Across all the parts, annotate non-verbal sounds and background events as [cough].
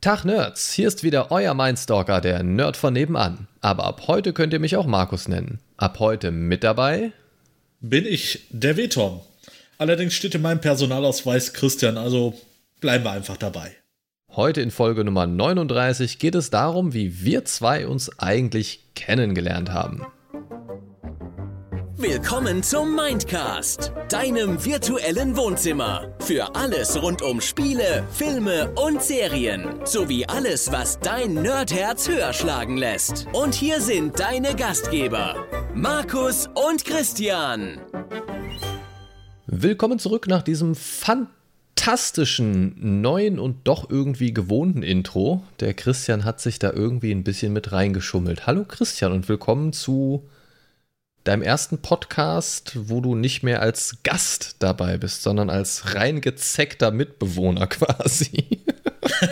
Tag Nerds, hier ist wieder euer Mindstalker, der Nerd von nebenan. Aber ab heute könnt ihr mich auch Markus nennen. Ab heute mit dabei bin ich der Vetom. Allerdings steht in meinem Personalausweis Christian, also bleiben wir einfach dabei. Heute in Folge Nummer 39 geht es darum, wie wir zwei uns eigentlich kennengelernt haben. Willkommen zum Mindcast, deinem virtuellen Wohnzimmer. Für alles rund um Spiele, Filme und Serien. Sowie alles, was dein Nerdherz höher schlagen lässt. Und hier sind deine Gastgeber, Markus und Christian. Willkommen zurück nach diesem fantastischen, neuen und doch irgendwie gewohnten Intro. Der Christian hat sich da irgendwie ein bisschen mit reingeschummelt. Hallo Christian und willkommen zu deinem ersten Podcast, wo du nicht mehr als Gast dabei bist, sondern als reingezeckter Mitbewohner [laughs] quasi. [laughs]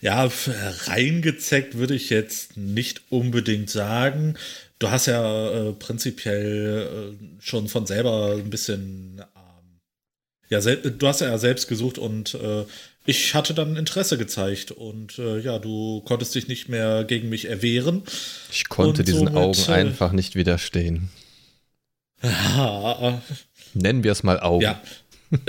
ja, reingezeckt würde ich jetzt nicht unbedingt sagen. Du hast ja äh, prinzipiell äh, schon von selber ein bisschen, ähm, ja, du hast ja selbst gesucht und äh, ich hatte dann Interesse gezeigt und äh, ja, du konntest dich nicht mehr gegen mich erwehren. Ich konnte diesen somit, Augen äh, einfach nicht widerstehen. Ja. Nennen wir es mal Augen. Ja. [laughs]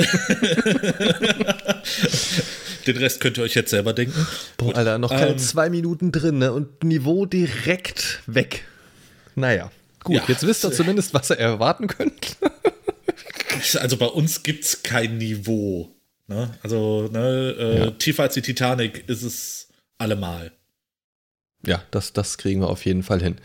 Den Rest könnt ihr euch jetzt selber denken. Boah, Alter, noch keine ähm, zwei Minuten drin ne? und Niveau direkt weg. Naja, gut, ja, jetzt wisst ihr zumindest, was ihr erwarten könnt. also bei uns gibt es kein Niveau. Ne? Also ne, äh, ja. tiefer als die Titanic ist es allemal. Ja, das, das kriegen wir auf jeden Fall hin.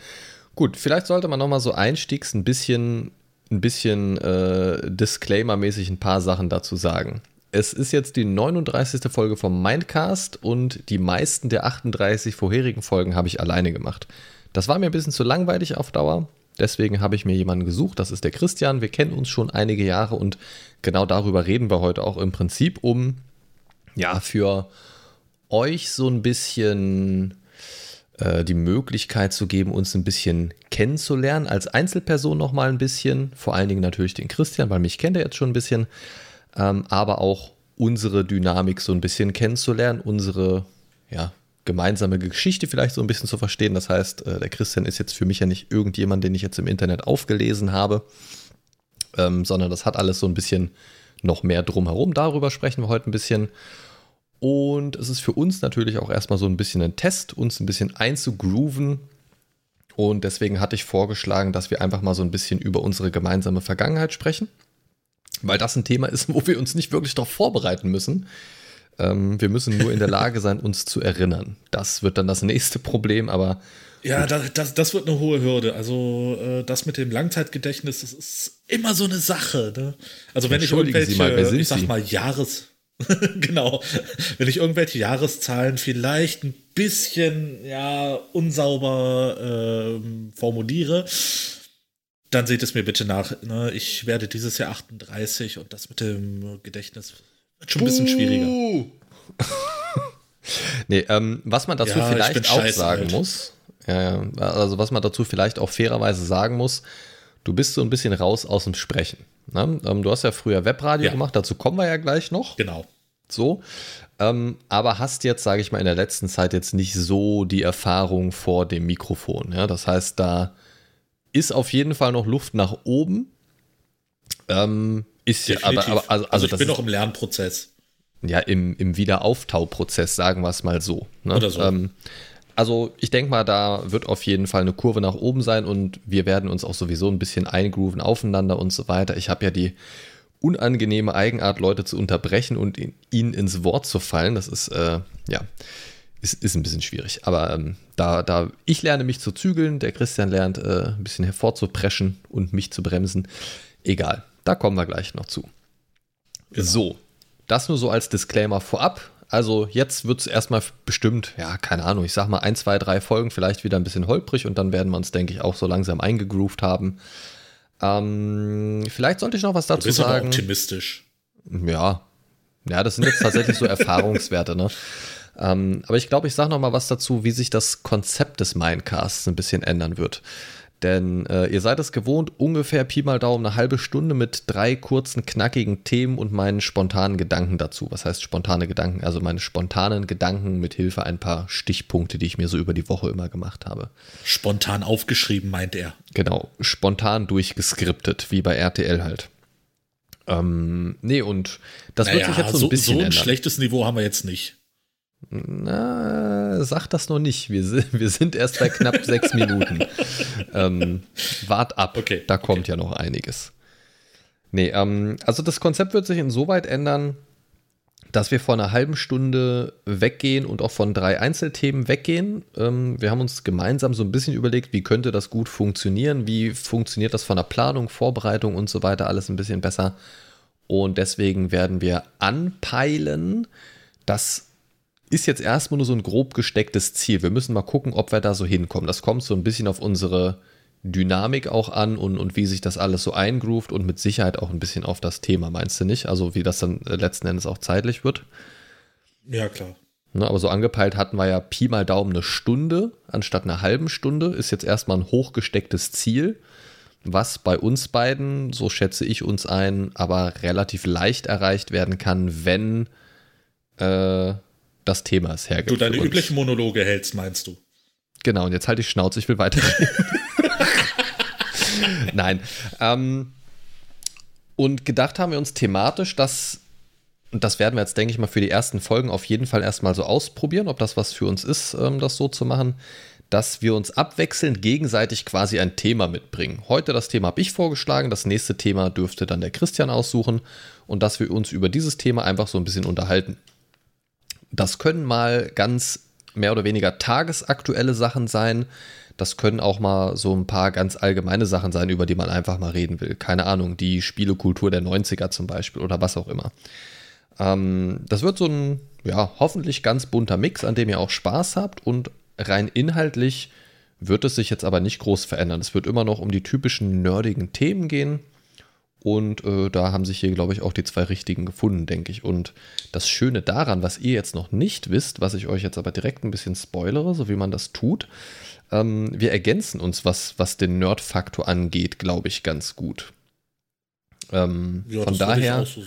Gut, vielleicht sollte man nochmal so einstiegs ein bisschen, ein bisschen äh, Disclaimer-mäßig ein paar Sachen dazu sagen. Es ist jetzt die 39. Folge vom Mindcast und die meisten der 38 vorherigen Folgen habe ich alleine gemacht. Das war mir ein bisschen zu langweilig auf Dauer. Deswegen habe ich mir jemanden gesucht, das ist der Christian. Wir kennen uns schon einige Jahre und genau darüber reden wir heute auch im Prinzip, um ja für euch so ein bisschen äh, die Möglichkeit zu geben, uns ein bisschen kennenzulernen, als Einzelperson nochmal ein bisschen, vor allen Dingen natürlich den Christian, weil mich kennt er jetzt schon ein bisschen, ähm, aber auch unsere Dynamik so ein bisschen kennenzulernen, unsere ja, gemeinsame Geschichte vielleicht so ein bisschen zu verstehen. Das heißt, äh, der Christian ist jetzt für mich ja nicht irgendjemand, den ich jetzt im Internet aufgelesen habe, ähm, sondern das hat alles so ein bisschen noch mehr drumherum. Darüber sprechen wir heute ein bisschen. Und es ist für uns natürlich auch erstmal so ein bisschen ein Test, uns ein bisschen einzugrooven. Und deswegen hatte ich vorgeschlagen, dass wir einfach mal so ein bisschen über unsere gemeinsame Vergangenheit sprechen. Weil das ein Thema ist, wo wir uns nicht wirklich darauf vorbereiten müssen. Ähm, wir müssen nur in der Lage sein, uns zu erinnern. Das wird dann das nächste Problem, aber. Ja, das, das, das, wird eine hohe Hürde. Also, äh, das mit dem Langzeitgedächtnis, das ist immer so eine Sache. Ne? Also, wenn ich irgendwelche, mal, ich sag mal, Jahres. [laughs] genau. Wenn ich irgendwelche Jahreszahlen vielleicht ein bisschen, ja, unsauber äh, formuliere, dann seht es mir bitte nach. Ne? Ich werde dieses Jahr 38 und das mit dem Gedächtnis wird schon ein bisschen schwieriger. [laughs] nee, ähm, was man dazu ja, vielleicht auch sagen alt. muss, ja, also was man dazu vielleicht auch fairerweise sagen muss, du bist so ein bisschen raus aus dem Sprechen. Ne? Ähm, du hast ja früher Webradio ja. gemacht, dazu kommen wir ja gleich noch. Genau. So. Ähm, aber hast jetzt, sage ich mal, in der letzten Zeit jetzt nicht so die Erfahrung vor dem Mikrofon. Ja? Das heißt, da ist auf jeden Fall noch Luft nach oben. Ähm, ist ja, aber, aber also, also, ich bin noch im Lernprozess. Ja, im, im Wiederauftauprozess, sagen wir es mal so. Ne? Oder so. Ähm, also ich denke mal, da wird auf jeden Fall eine Kurve nach oben sein und wir werden uns auch sowieso ein bisschen eingrooven aufeinander und so weiter. Ich habe ja die unangenehme Eigenart, Leute zu unterbrechen und in, ihnen ins Wort zu fallen. Das ist, äh, ja, ist, ist ein bisschen schwierig. Aber ähm, da, da ich lerne mich zu zügeln, der Christian lernt äh, ein bisschen hervorzupreschen und mich zu bremsen. Egal. Da kommen wir gleich noch zu. Genau. So, das nur so als Disclaimer vorab. Also jetzt wird es erstmal bestimmt, ja, keine Ahnung, ich sag mal ein, zwei, drei Folgen vielleicht wieder ein bisschen holprig und dann werden wir uns, denke ich, auch so langsam eingegroovt haben. Ähm, vielleicht sollte ich noch was dazu du bist sagen. Aber optimistisch. Ja. Ja, das sind jetzt tatsächlich so [laughs] Erfahrungswerte, ne? Ähm, aber ich glaube, ich sage noch mal was dazu, wie sich das Konzept des Mindcasts ein bisschen ändern wird. Denn äh, ihr seid es gewohnt, ungefähr Pi mal Daumen eine halbe Stunde mit drei kurzen, knackigen Themen und meinen spontanen Gedanken dazu. Was heißt spontane Gedanken? Also meine spontanen Gedanken mit Hilfe ein paar Stichpunkte, die ich mir so über die Woche immer gemacht habe. Spontan aufgeschrieben, meint er. Genau, spontan durchgeskriptet, wie bei RTL halt. Ähm, nee, und das naja, wird sich jetzt so ein bisschen. So ein ändern. schlechtes Niveau haben wir jetzt nicht. Na, sag das noch nicht. Wir sind, [laughs] wir sind erst bei knapp [laughs] sechs Minuten. Ähm, wart ab, okay, da kommt okay. ja noch einiges. Nee, ähm, also das Konzept wird sich insoweit ändern, dass wir von einer halben Stunde weggehen und auch von drei Einzelthemen weggehen. Ähm, wir haben uns gemeinsam so ein bisschen überlegt, wie könnte das gut funktionieren, wie funktioniert das von der Planung, Vorbereitung und so weiter alles ein bisschen besser. Und deswegen werden wir anpeilen, dass ist jetzt erstmal nur so ein grob gestecktes Ziel. Wir müssen mal gucken, ob wir da so hinkommen. Das kommt so ein bisschen auf unsere Dynamik auch an und, und wie sich das alles so eingroovt und mit Sicherheit auch ein bisschen auf das Thema, meinst du nicht? Also wie das dann äh, letzten Endes auch zeitlich wird. Ja, klar. Ne, aber so angepeilt hatten wir ja Pi mal Daumen eine Stunde anstatt einer halben Stunde. Ist jetzt erstmal ein hochgestecktes Ziel, was bei uns beiden, so schätze ich uns ein, aber relativ leicht erreicht werden kann, wenn äh, das Thema es hergibt. Du deine üblichen Monologe hältst, meinst du? Genau, und jetzt halte ich Schnauze, ich will weiterreden. [laughs] Nein. Ähm, und gedacht haben wir uns thematisch, dass, und das werden wir jetzt, denke ich mal, für die ersten Folgen auf jeden Fall erstmal so ausprobieren, ob das was für uns ist, ähm, das so zu machen, dass wir uns abwechselnd gegenseitig quasi ein Thema mitbringen. Heute das Thema habe ich vorgeschlagen, das nächste Thema dürfte dann der Christian aussuchen und dass wir uns über dieses Thema einfach so ein bisschen unterhalten. Das können mal ganz mehr oder weniger tagesaktuelle Sachen sein. Das können auch mal so ein paar ganz allgemeine Sachen sein, über die man einfach mal reden will. Keine Ahnung, die Spielekultur der 90er zum Beispiel oder was auch immer. Ähm, das wird so ein, ja, hoffentlich ganz bunter Mix, an dem ihr auch Spaß habt und rein inhaltlich wird es sich jetzt aber nicht groß verändern. Es wird immer noch um die typischen nerdigen Themen gehen. Und äh, da haben sich hier, glaube ich, auch die zwei richtigen gefunden, denke ich. Und das Schöne daran, was ihr jetzt noch nicht wisst, was ich euch jetzt aber direkt ein bisschen spoilere, so wie man das tut, ähm, wir ergänzen uns, was, was den Nerd-Faktor angeht, glaube ich, ganz gut. Ähm, ja, von daher, so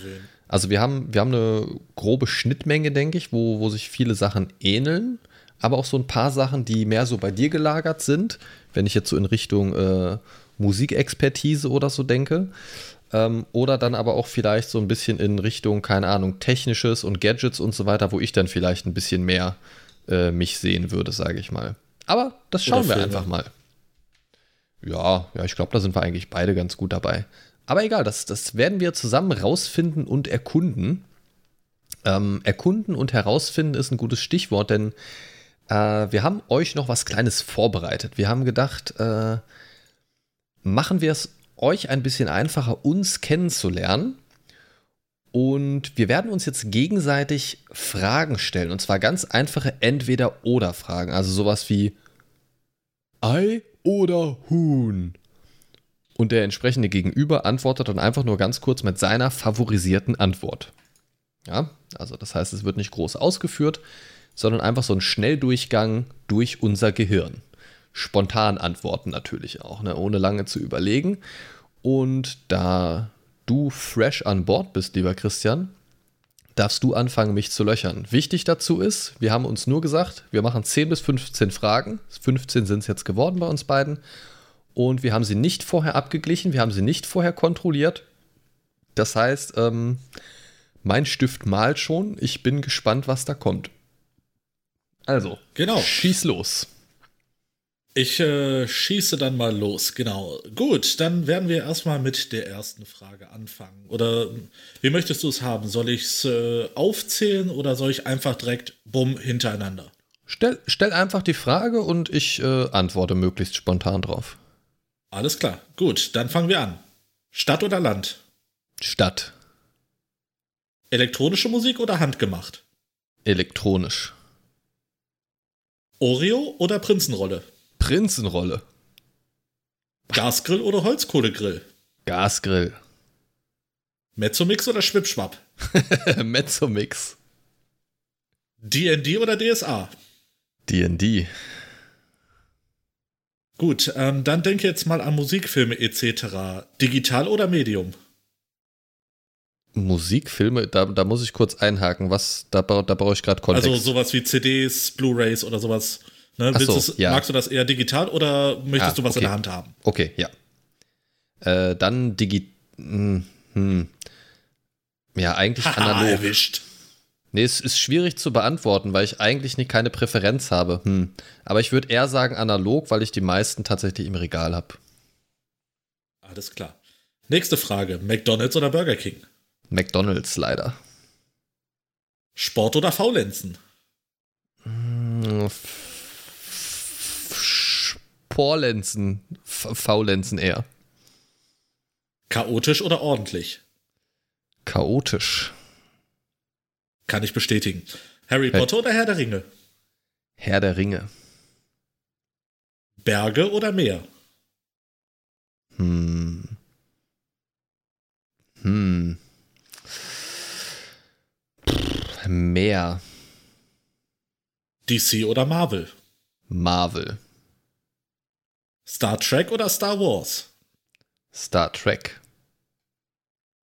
also wir haben, wir haben eine grobe Schnittmenge, denke ich, wo, wo sich viele Sachen ähneln, aber auch so ein paar Sachen, die mehr so bei dir gelagert sind, wenn ich jetzt so in Richtung äh, Musikexpertise oder so denke. Ähm, oder dann aber auch vielleicht so ein bisschen in Richtung, keine Ahnung, Technisches und Gadgets und so weiter, wo ich dann vielleicht ein bisschen mehr äh, mich sehen würde, sage ich mal. Aber das schauen wir einfach mal. Ja, ja, ich glaube, da sind wir eigentlich beide ganz gut dabei. Aber egal, das, das werden wir zusammen rausfinden und erkunden. Ähm, erkunden und herausfinden ist ein gutes Stichwort, denn äh, wir haben euch noch was Kleines vorbereitet. Wir haben gedacht, äh, machen wir es euch ein bisschen einfacher, uns kennenzulernen. Und wir werden uns jetzt gegenseitig Fragen stellen. Und zwar ganz einfache Entweder-Oder-Fragen. Also sowas wie Ei oder Huhn. Und der entsprechende Gegenüber antwortet dann einfach nur ganz kurz mit seiner favorisierten Antwort. Ja, also das heißt, es wird nicht groß ausgeführt, sondern einfach so ein Schnelldurchgang durch unser Gehirn spontan antworten natürlich auch, ne? ohne lange zu überlegen. Und da du fresh an Bord bist, lieber Christian, darfst du anfangen, mich zu löchern. Wichtig dazu ist, wir haben uns nur gesagt, wir machen 10 bis 15 Fragen. 15 sind es jetzt geworden bei uns beiden. Und wir haben sie nicht vorher abgeglichen, wir haben sie nicht vorher kontrolliert. Das heißt, ähm, mein Stift malt schon. Ich bin gespannt, was da kommt. Also, genau. schieß los. Ich äh, schieße dann mal los, genau. Gut, dann werden wir erstmal mit der ersten Frage anfangen. Oder wie möchtest du es haben? Soll ich es äh, aufzählen oder soll ich einfach direkt bumm hintereinander? Stell, stell einfach die Frage und ich äh, antworte möglichst spontan drauf. Alles klar, gut, dann fangen wir an. Stadt oder Land? Stadt. Elektronische Musik oder handgemacht? Elektronisch. Oreo oder Prinzenrolle? Prinzenrolle. Gasgrill oder Holzkohlegrill? Gasgrill. Mezzomix oder Schwipschwapp? [laughs] Mezzomix. D&D oder DSA? D&D. Gut, ähm, dann denke jetzt mal an Musikfilme etc. Digital oder Medium? Musikfilme, da, da muss ich kurz einhaken. Was, da, da brauche ich gerade Kontext. Also sowas wie CDs, Blu-Rays oder sowas. Ne? So, du's- ja. Magst du das eher digital oder möchtest Ah, du was in okay. der Hand haben? Okay, ja. Äh, dann digi. Hm, hm. Ja, eigentlich analog. erwischt. Nee, es ist schwierig zu beantworten, weil ich eigentlich nicht keine Präferenz habe. Hm. Aber ich würde eher sagen analog, weil ich die meisten tatsächlich im Regal habe. Alles klar. Nächste Frage. McDonalds oder Burger King? McDonalds leider. Sport oder Faulenzen? Hm, Sporlenzen, F- Faulenzen eher. Chaotisch oder ordentlich? Chaotisch. Kann ich bestätigen. Harry. Potter oder Herr der Ringe? Herr der Ringe. Berge oder Meer? Hm. Hm. Pff, Mehr. DC oder Marvel? Marvel. Star Trek oder Star Wars? Star Trek.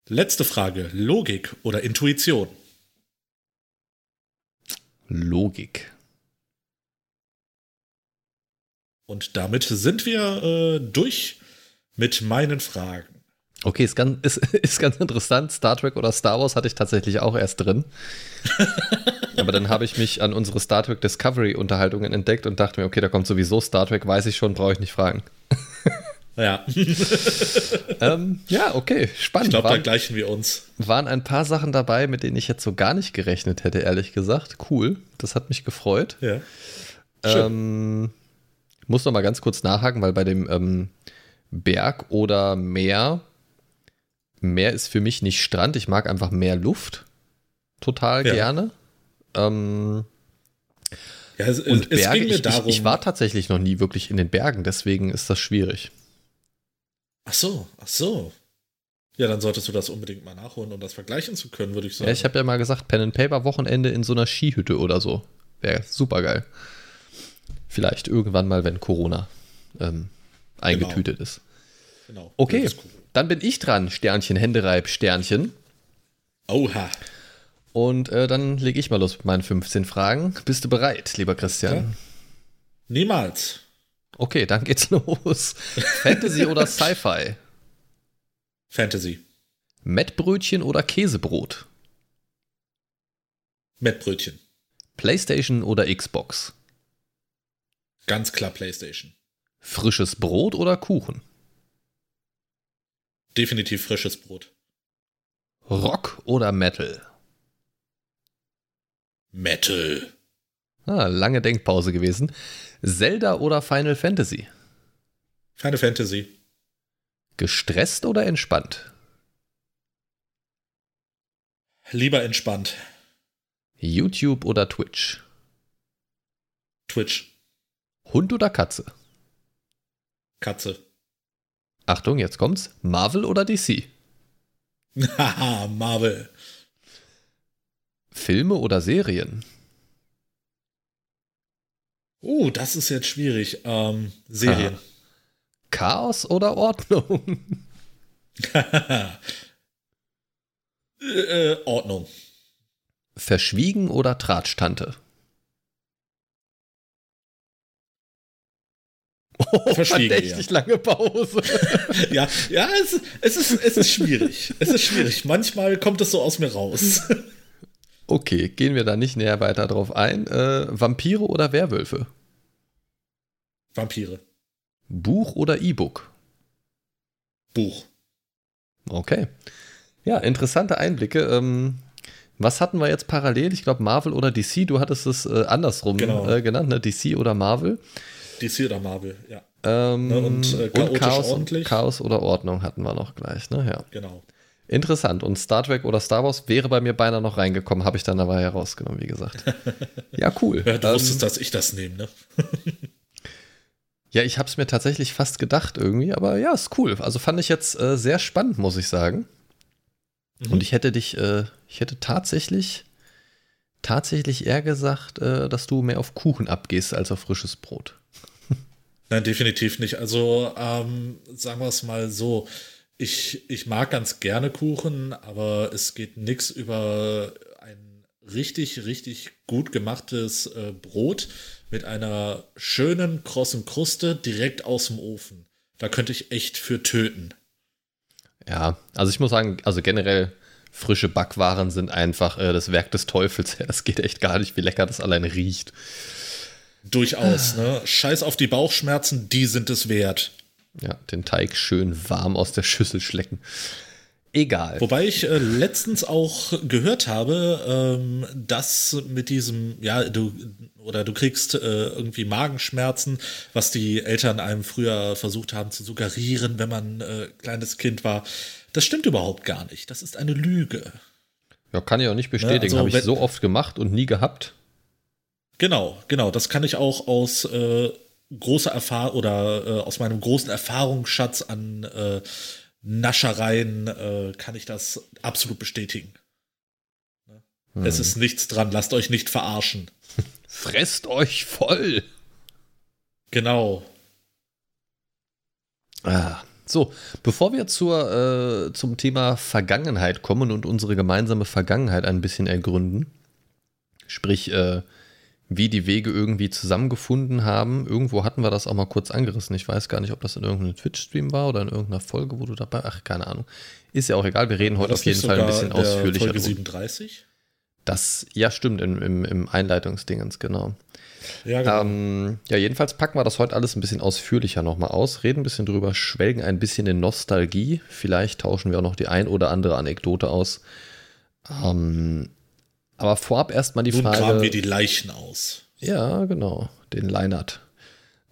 Letzte Frage. Logik oder Intuition? Logik. Und damit sind wir äh, durch mit meinen Fragen. Okay, ist ganz, [laughs] ist, ist ganz interessant. Star Trek oder Star Wars hatte ich tatsächlich auch erst drin. [laughs] Aber dann habe ich mich an unsere Star Trek Discovery Unterhaltungen entdeckt und dachte mir, okay, da kommt sowieso Star Trek, weiß ich schon, brauche ich nicht fragen. [laughs] Ja, ähm, ja, okay, ich spannend. glaube, da waren, gleichen wir uns. waren ein paar Sachen dabei, mit denen ich jetzt so gar nicht gerechnet hätte, ehrlich gesagt. Cool, das hat mich gefreut. Ja. Ähm, ich muss noch mal ganz kurz nachhaken, weil bei dem ähm, Berg oder Meer, Meer ist für mich nicht Strand, ich mag einfach mehr Luft. Total Ja. gerne. Ähm, ja, es, und es Berge, ich, ich, ich war tatsächlich noch nie wirklich in den Bergen, deswegen ist das schwierig. ach so, ach so. Ja, dann solltest du das unbedingt mal nachholen, um das vergleichen zu können, würde ich sagen. Ja, ich habe ja mal gesagt, Pen and Paper Wochenende in so einer Skihütte oder so. Wäre super geil. Vielleicht irgendwann mal, wenn Corona ähm, eingetütet ist. genau. Okay, Das ist cool. Dann bin ich dran. Sternchen, Händereib, Sternchen. Oha. Und äh, dann lege ich mal los mit meinen 15 Fragen. Bist du bereit, lieber Christian? Ja. Niemals. Okay, dann geht's [laughs] los. Fantasy oder Sci-Fi? Fantasy. Mettbrötchen oder Käsebrot? Mettbrötchen. PlayStation oder Xbox? Ganz klar PlayStation. Frisches Brot oder Kuchen? Definitiv frisches Brot. Rock oder Metal? Metal. Ah, lange Denkpause gewesen. Zelda oder Final Fantasy? Final Fantasy. Gestresst oder entspannt? Lieber entspannt. YouTube oder Twitch? Twitch. Hund oder Katze? Katze. Achtung, jetzt kommt's. Marvel oder DC? Haha, [laughs] Marvel. Filme oder Serien? Uh, das ist jetzt schwierig. Ähm, Serien. [laughs] Chaos oder Ordnung? [laughs] äh, Ordnung. Verschwiegen oder Tratsch-Tante? Oh, Verschwiegen, verdächtig lange Pause. [laughs] Ja, ja, es, es, ist, es ist schwierig. Es ist schwierig. Manchmal kommt es so aus mir raus. Okay, gehen wir da nicht näher weiter drauf ein. Äh, Vampire oder Werwölfe? Vampire. Buch oder E-Book? Buch. Okay. Ja, interessante Einblicke. Ähm, was hatten wir jetzt parallel? Ich glaube Marvel oder DC. Du hattest es äh, andersrum Genau. äh, genannt, ne? DC oder Marvel. DC oder Marvel, ja. Ähm, Ne, und, äh, chaotisch Chaos, ordentlich. Chaos oder Ordnung hatten wir noch gleich. Ne? Ja. Genau. Interessant. Und Star Trek oder Star Wars wäre bei mir beinahe noch reingekommen, habe ich dann aber herausgenommen, wie gesagt. [laughs] Ja, cool. Ja, du Ähm, wusstest, dass ich das nehme, ne? [laughs] Ja, ich habe es mir tatsächlich fast gedacht irgendwie, aber ja, ist cool. Also fand ich jetzt äh, sehr spannend, muss ich sagen. Mhm. Und ich hätte dich, äh, ich hätte tatsächlich, tatsächlich eher gesagt, äh, dass du mehr auf Kuchen abgehst als auf frisches Brot. Nein, definitiv nicht. Also ähm, sagen wir es mal so. Ich, ich mag ganz gerne Kuchen, aber es geht nichts über ein richtig, richtig gut gemachtes äh, Brot mit einer schönen, krossen Kruste direkt aus dem Ofen. Da könnte ich echt für töten. Ja, also ich muss sagen, also generell frische Backwaren sind einfach äh, das Werk des Teufels. [laughs] Das geht echt gar nicht, wie lecker das alleine riecht. Durchaus, ne? Scheiß auf die Bauchschmerzen, die sind es wert. Ja, den Teig schön warm aus der Schüssel schlecken. Egal. Wobei ich äh, letztens auch gehört habe, ähm, dass mit diesem, ja, du oder du kriegst äh, irgendwie Magenschmerzen, was die Eltern einem früher versucht haben zu suggerieren, wenn man äh, kleines Kind war. Das stimmt überhaupt gar nicht. Das ist eine Lüge. Ja, kann ich auch nicht bestätigen. Ne, also, Habe ich so oft gemacht und nie gehabt. Genau, genau. Das kann ich auch aus äh, großer Erfahrung oder äh, aus meinem großen Erfahrungsschatz an äh, Naschereien äh, kann ich das absolut bestätigen. Hm. Es ist nichts dran, lasst euch nicht verarschen. [laughs] Fresst euch voll. Genau. Ah, so, bevor wir zur, äh, zum Thema Vergangenheit kommen und unsere gemeinsame Vergangenheit ein bisschen ergründen, sprich, äh, wie die Wege irgendwie zusammengefunden haben. Irgendwo hatten wir das auch mal kurz angerissen. Ich weiß gar nicht, ob das in irgendeinem Twitch-Stream war oder in irgendeiner Folge, wo du dabei. Ach, keine Ahnung. Ist ja auch egal. Wir reden heute auf jeden Fall ein bisschen ausführlicher. Folge 37? Das, ja, stimmt, im, im, im Einleitungsdingens, genau. Ja, genau. Ähm, ja, jedenfalls packen wir das heute alles ein bisschen ausführlicher nochmal aus, reden ein bisschen drüber, schwelgen ein bisschen in Nostalgie. Vielleicht tauschen wir auch noch die ein oder andere Anekdote aus. Ähm, aber vorab erstmal die Nun Frage. Nun graben wir die Leichen aus. Ja, genau, den Leinert.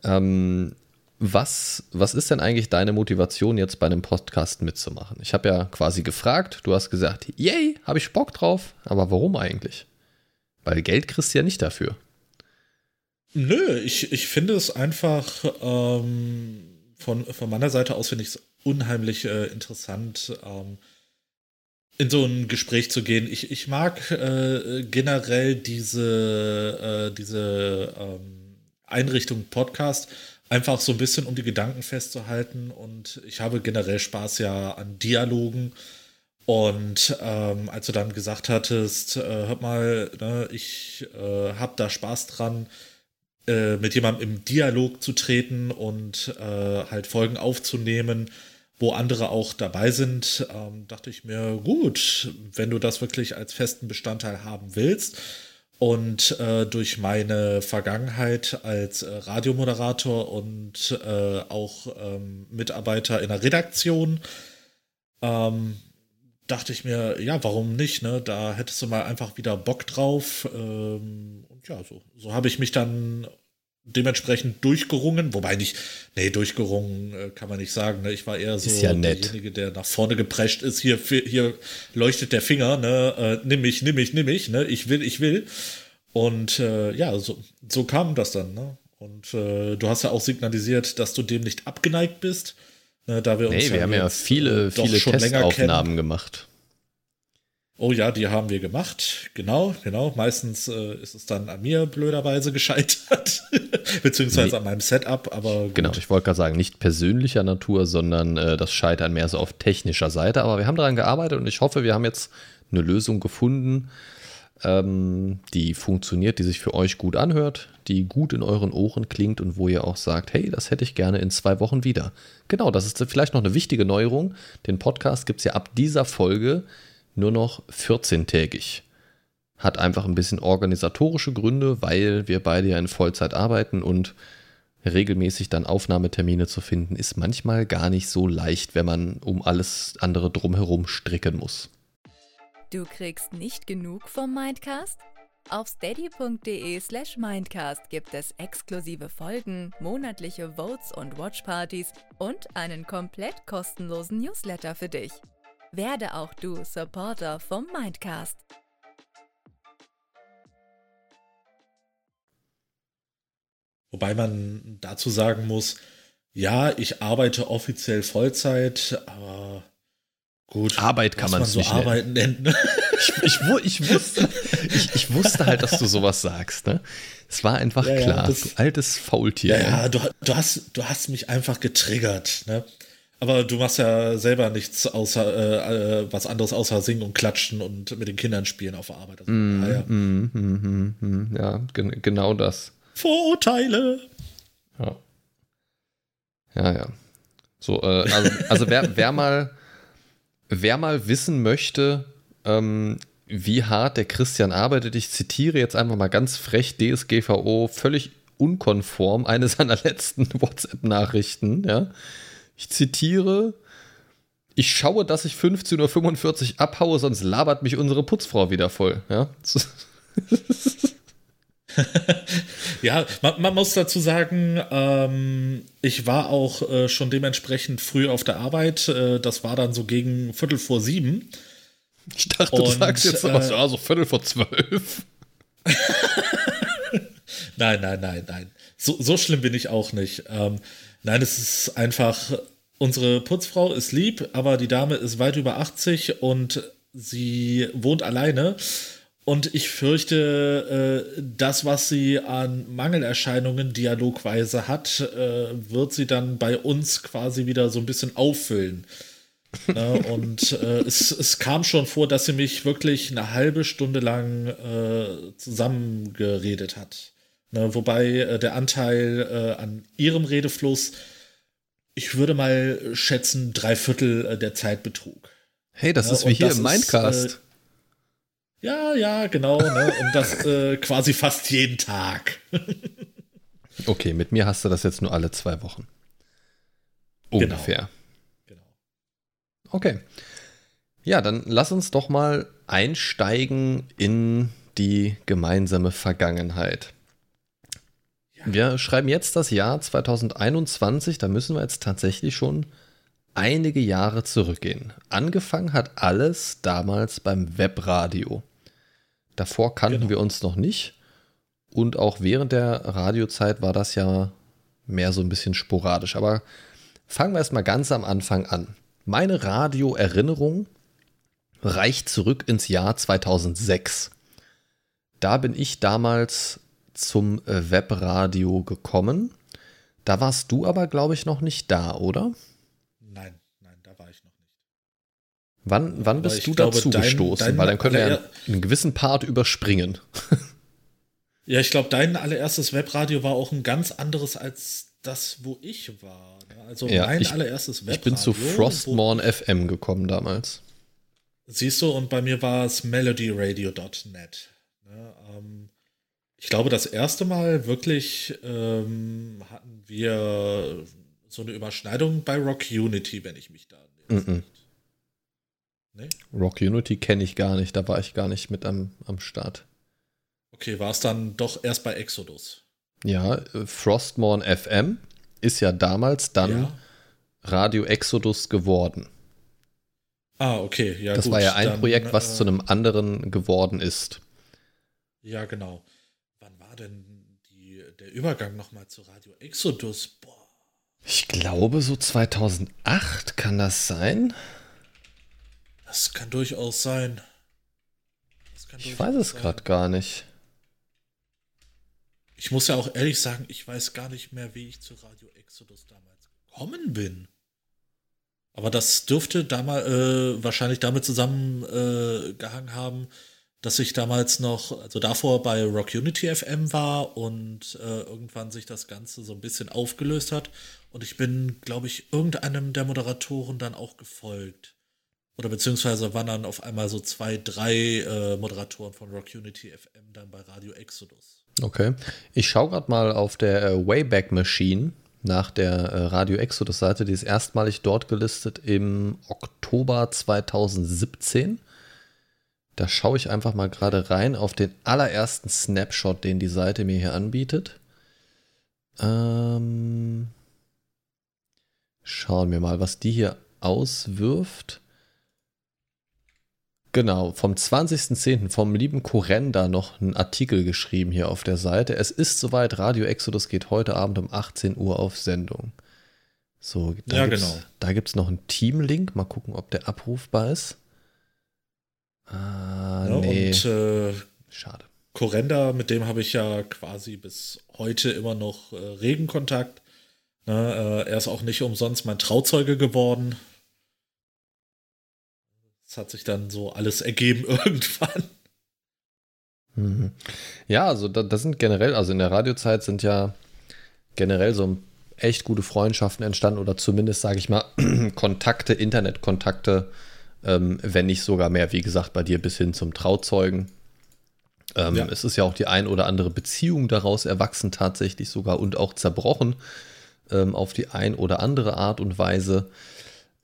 Ähm, was, was ist denn eigentlich deine Motivation, jetzt bei einem Podcast mitzumachen? Ich habe ja quasi gefragt, du hast gesagt, yay, habe ich Bock drauf, aber warum eigentlich? Weil Geld kriegst du ja nicht dafür. Nö, ich, ich finde es einfach ähm, von, von meiner Seite aus finde ich es unheimlich äh, interessant, ähm, in so ein Gespräch zu gehen. Ich, ich mag äh, generell diese, äh, diese ähm, Einrichtung Podcast einfach so ein bisschen, um die Gedanken festzuhalten. Und ich habe generell Spaß ja an Dialogen. Und ähm, als du dann gesagt hattest, äh, hör mal, ne, ich äh, habe da Spaß dran, äh, mit jemandem im Dialog zu treten und äh, halt Folgen aufzunehmen, wo andere auch dabei sind, ähm, dachte ich mir, gut, wenn du das wirklich als festen Bestandteil haben willst und äh, durch meine Vergangenheit als äh, Radiomoderator und äh, auch ähm, Mitarbeiter in der Redaktion, ähm, dachte ich mir, ja, warum nicht? Ne? Da hättest du mal einfach wieder Bock drauf. Ähm, und ja, so, so habe ich mich dann dementsprechend durchgerungen, wobei nicht, nee, durchgerungen äh, kann man nicht sagen. Ne? Ich war eher so ja derjenige, der nach vorne geprescht ist. Hier, hier leuchtet der Finger, ne? Äh, nimm mich, nimm mich, nimm mich, ne? Ich will, ich will. Und äh, ja, so, so kam das dann, ne? Und äh, du hast ja auch signalisiert, dass du dem nicht abgeneigt bist. Ne, da wir uns nee, wir haben ja viele, viele Testaufnahmen gemacht. Oh ja, die haben wir gemacht. Genau, genau. Meistens äh, ist es dann an mir blöderweise gescheitert. [laughs] Beziehungsweise nee. an meinem Setup, aber. Gut. Genau, ich wollte gerade sagen, nicht persönlicher Natur, sondern äh, das Scheitern mehr so auf technischer Seite. Aber wir haben daran gearbeitet und ich hoffe, wir haben jetzt eine Lösung gefunden, ähm, die funktioniert, die sich für euch gut anhört, die gut in euren Ohren klingt und wo ihr auch sagt, hey, das hätte ich gerne in zwei Wochen wieder. Genau, das ist vielleicht noch eine wichtige Neuerung. Den Podcast gibt es ja ab dieser Folge nur noch 14-tägig. Hat einfach ein bisschen organisatorische Gründe, weil wir beide ja in Vollzeit arbeiten und regelmäßig dann Aufnahmetermine zu finden, ist manchmal gar nicht so leicht, wenn man um alles andere drumherum stricken muss. Du kriegst nicht genug vom Mindcast? Auf steady.de slash Mindcast gibt es exklusive Folgen, monatliche Votes und Watchpartys und einen komplett kostenlosen Newsletter für dich. Werde auch du Supporter vom Mindcast. Wobei man dazu sagen muss, ja, ich arbeite offiziell Vollzeit, aber gut. Arbeit kann man es so nicht arbeiten nennen. ich, ich, ich, wusste, ich, ich wusste halt, dass du sowas sagst, ne? Es war einfach Ja, ja, klar, das- du altes Faultier. Ja, ja, du, du, hast, du hast mich einfach getriggert, ne? Aber du machst ja selber nichts außer äh, äh, was anderes außer singen und klatschen und mit den Kindern spielen auf der Arbeit. Also, Mm, ja, ja. mm, mm, ja gen genau das. Vorurteile. Ja. Ja, ja. So, äh, also, also wer, wer mal, wer mal wissen möchte, ähm, wie hart der Christian arbeitet, ich zitiere jetzt einfach mal ganz frech DSGVO, völlig unkonform, eine seiner letzten [laughs] WhatsApp-Nachrichten, ja. Ich zitiere, ich schaue, dass ich 15.45 Uhr abhaue, sonst labert mich unsere Putzfrau wieder voll, ja. [laughs] Ja, man, man muss dazu sagen, ähm, ich war auch äh, schon dementsprechend früh auf der Arbeit. Äh, das war dann so gegen Viertel vor sieben. Ich dachte, du Und, sagst jetzt sowas, äh, ja, so Viertel vor zwölf. [laughs] Nein, nein, nein, nein. So, so schlimm bin ich auch nicht. Ähm, nein, es ist einfach, unsere Putzfrau ist lieb, aber die Dame ist weit über 80 und sie wohnt alleine. Und ich fürchte, äh, das, was sie an Mangelerscheinungen dialogweise hat, äh, wird sie dann bei uns quasi wieder so ein bisschen auffüllen. Ne, und äh, es, es kam schon vor, dass sie mich wirklich eine halbe Stunde lang zusammengeredet hat. Ne, wobei äh, der Anteil äh, an ihrem Redefluss, ich würde mal schätzen, drei Viertel äh, der Zeit betrug. Hey, das Ja, ist wie hier im ist, Mindcast. äh, Ja, ja, genau. Ne? Und das äh, quasi fast jeden Tag. [laughs] Okay, mit mir hast du das jetzt nur alle zwei Wochen. Genau. Ungefähr. Genau. Okay. Ja, dann lass uns doch mal einsteigen in die gemeinsame Vergangenheit. Wir schreiben jetzt das Jahr 2021, da müssen wir jetzt tatsächlich schon einige Jahre zurückgehen. Angefangen hat alles damals beim Webradio. Davor kannten Genau. wir uns noch nicht und auch während der Radiozeit war das ja mehr so ein bisschen sporadisch. Aber fangen wir erstmal ganz am Anfang an. Meine Radioerinnerung reicht zurück ins Jahr 2006. Da bin ich damals zum äh, Webradio gekommen. Da warst du aber, glaube ich, noch nicht da, oder? Nein, nein, da war ich noch nicht. Wann, wann aber bist du glaube, dazu dein- gestoßen? dein Weil dann können wir ja einen gewissen Part überspringen. [laughs] Ja, ich glaube, dein allererstes Webradio war auch ein ganz anderes als das, wo ich war. ne? Also Ja, mein ich- allererstes Webradio. Ich bin zu Frostmorn FM gekommen damals. Siehst du, und bei mir war es melodyradio.net. Ne? Ähm, ich glaube, das erste Mal wirklich ähm, hatten wir so eine Überschneidung bei Rock Unity, wenn ich mich da. Mhm. Nee? Rock Unity kenne ich gar nicht, da war ich gar nicht mit am, am Start. Okay, war es dann doch erst bei Exodus. Ja, äh, Frostmorn FM ist ja damals dann Ja. Radio Exodus geworden. Ah, okay, ja. das gut, war ja ein dann, Projekt, was äh, zu einem anderen geworden ist. Ja, genau. War denn die, der Übergang nochmal zu Radio Exodus? Boah. Ich glaube, so 2008 kann das sein. Das kann durchaus sein. Kann Ich durchaus weiß es gerade gar nicht. Ich muss ja auch ehrlich sagen, ich weiß gar nicht mehr, wie ich zu Radio Exodus damals gekommen bin. Aber das dürfte damals äh, wahrscheinlich damit zusammengehangen äh, haben, dass ich damals noch, also davor bei Rock Unity FM war und äh, irgendwann sich das Ganze so ein bisschen aufgelöst hat. Und ich bin, glaube ich, irgendeinem der Moderatoren dann auch gefolgt. Oder beziehungsweise waren dann auf einmal so zwei, drei äh, Moderatoren von Rock Unity FM dann bei Radio Exodus. Okay. Ich schaue gerade mal auf der äh, Wayback Machine nach der äh, Radio Exodus Seite. Die ist erstmalig dort gelistet im Oktober 2017. Da schaue ich einfach mal gerade rein auf den allerersten Snapshot, den die Seite mir hier anbietet. Ähm, schauen wir mal, was die hier auswirft. Genau, vom 20.10. vom lieben Korenda noch einen Artikel geschrieben hier auf der Seite. Es ist soweit, Radio Exodus geht heute Abend um 18 Uhr auf Sendung. So, da Ja, genau. Gibt es noch einen Teamlink. Mal gucken, ob der abrufbar ist. Ah, Ja, nee. Und äh, Schade. Korenda, mit dem habe ich ja quasi bis heute immer noch äh, regen Kontakt. Ne, äh, er ist auch nicht umsonst mein Trauzeuge geworden. Das hat sich dann so alles ergeben [laughs] irgendwann. Mhm. Ja, also da, das sind generell, also in der Radiozeit sind ja generell so echt gute Freundschaften entstanden oder zumindest, sage ich mal, [clears throat] Kontakte, Internetkontakte, ähm, wenn nicht sogar mehr, wie gesagt, bei dir bis hin zum Trauzeugen. Ähm, Ja. Es ist ja auch die ein oder andere Beziehung daraus erwachsen tatsächlich sogar und auch zerbrochen ähm, auf die ein oder andere Art und Weise.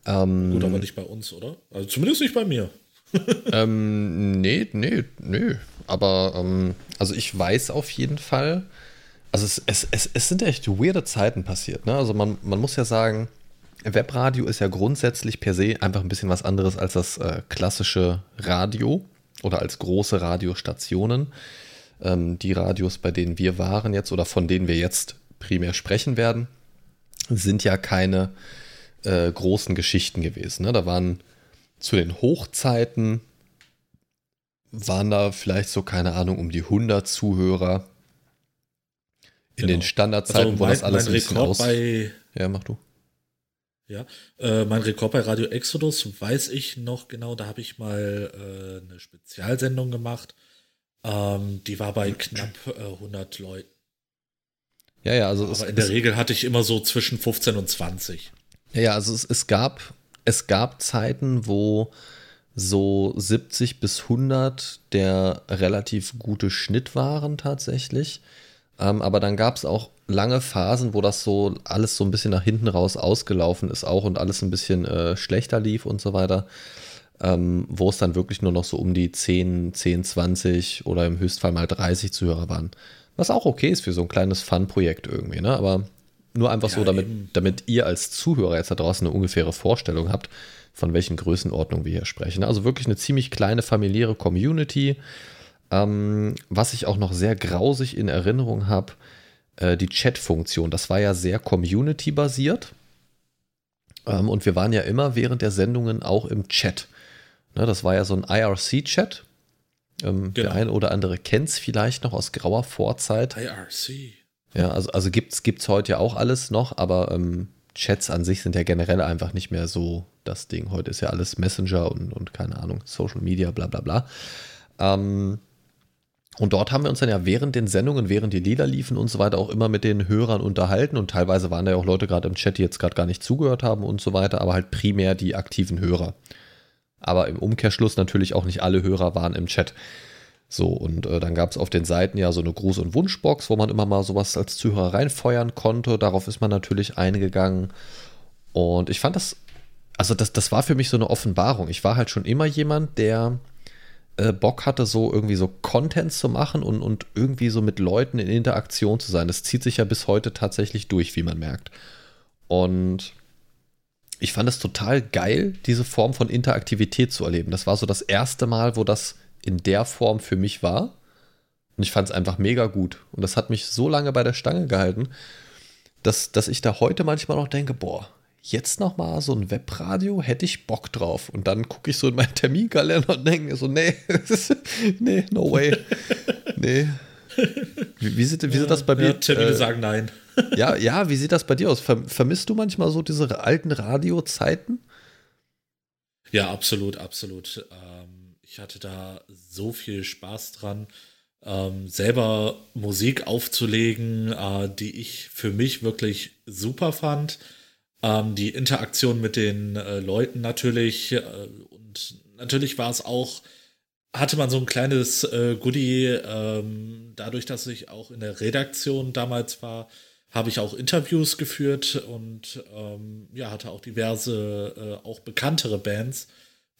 Ähm, Gut, aber nicht bei uns, oder? Also zumindest nicht bei mir. [laughs] ähm, nee, nee, nee. Aber, ähm, also ich weiß auf jeden Fall, also es, es, es, es sind echt weirde Zeiten passiert. Ne? Also man, man muss ja sagen, Webradio ist ja grundsätzlich per se einfach ein bisschen was anderes als das äh, klassische Radio oder als große Radiostationen. Ähm, die Radios, bei denen wir waren jetzt oder von denen wir jetzt primär sprechen werden, sind ja keine äh, großen Geschichten gewesen. Ne? Da waren zu den Hochzeiten waren da vielleicht so, keine Ahnung, um die 100 Zuhörer. In Genau. den Standardzeiten, Also wo mein, das alles ein bisschen aus... bei Ja, mach du. Ja, äh, mein Rekord bei Radio Exodus weiß ich noch genau, da habe ich mal äh, eine Spezialsendung gemacht. Ähm, die war bei knapp äh, 100 Leuten. Ja, ja, also es, Aber in der es, Regel hatte ich immer so zwischen 15 und 20. ja, ja, also es, es gab es gab Zeiten, wo so 70 bis 100 der relativ gute Schnitt waren tatsächlich. Ähm, aber dann gab es auch lange Phasen, wo das so alles so ein bisschen nach hinten raus ausgelaufen ist auch und alles ein bisschen äh, schlechter lief und so weiter. Ähm, wo es dann wirklich nur noch so um die 10, 10, 20 oder im Höchstfall mal 30 Zuhörer waren. Was auch okay ist für so ein kleines Fun-Projekt irgendwie, ne? Aber nur einfach so, Ja, damit, eben. damit ihr als Zuhörer jetzt da draußen eine ungefähre Vorstellung habt, von welchen Größenordnungen wir hier sprechen. Also wirklich eine ziemlich kleine familiäre Community. Ähm, was ich auch noch sehr grausig in Erinnerung habe, äh, die Chat-Funktion. Das war ja sehr community-basiert. Ähm, und wir waren ja immer während der Sendungen auch im Chat. Ne, das war ja so ein IRC-Chat. Ähm, Der Genau. eine oder andere kennt es vielleicht noch aus grauer Vorzeit. IRC. Ja, also, also gibt es heute ja auch alles noch, aber ähm, Chats an sich sind ja generell einfach nicht mehr so das Ding. Heute ist ja alles Messenger und, und keine Ahnung, Social Media, bla bla bla. Ähm, und dort haben wir uns dann ja während den Sendungen, während die Lieder liefen und so weiter, auch immer mit den Hörern unterhalten. Und teilweise waren da ja auch Leute gerade im Chat, die jetzt gerade gar nicht zugehört haben und so weiter, aber halt primär die aktiven Hörer. Aber im Umkehrschluss natürlich auch nicht alle Hörer waren im Chat. So, und äh, dann gab es auf den Seiten ja so eine Gruß- und Wunschbox, wo man immer mal sowas als Zuhörer reinfeuern konnte. Darauf ist man natürlich eingegangen. Und ich fand das, also das, das war für mich so eine Offenbarung. Ich war halt schon immer jemand, der äh, Bock hatte, so irgendwie so Content zu machen und, und irgendwie so mit Leuten in Interaktion zu sein. Das zieht sich ja bis heute tatsächlich durch, wie man merkt. Und ich fand es total geil, diese Form von Interaktivität zu erleben. Das war so das erste Mal, wo das in der Form für mich war. Und ich fand es einfach mega gut. Und das hat mich so lange bei der Stange gehalten, dass, dass ich da heute manchmal noch denke, boah, jetzt noch mal so ein Webradio, hätte ich Bock drauf. Und dann gucke ich so in meinen Terminkalender und denke so, nee, [laughs] nee, no way. Nee. Wie, wie, sieht, wie sieht das bei Ja, mir? Termine äh, sagen nein. ja, [laughs] ja, wie sieht das bei dir aus? Ver vermisst du manchmal so diese alten Radiozeiten? Ja, absolut, absolut. Ähm, ich hatte da so viel Spaß dran, ähm, selber Musik aufzulegen, äh, die ich für mich wirklich super fand. Ähm, die Interaktion mit den äh, Leuten natürlich. Äh, und natürlich war es auch, hatte man so ein kleines äh, Goodie, ähm, dadurch, dass ich auch in der Redaktion damals war, habe ich auch Interviews geführt und ähm, ja, hatte auch diverse, äh, auch bekanntere Bands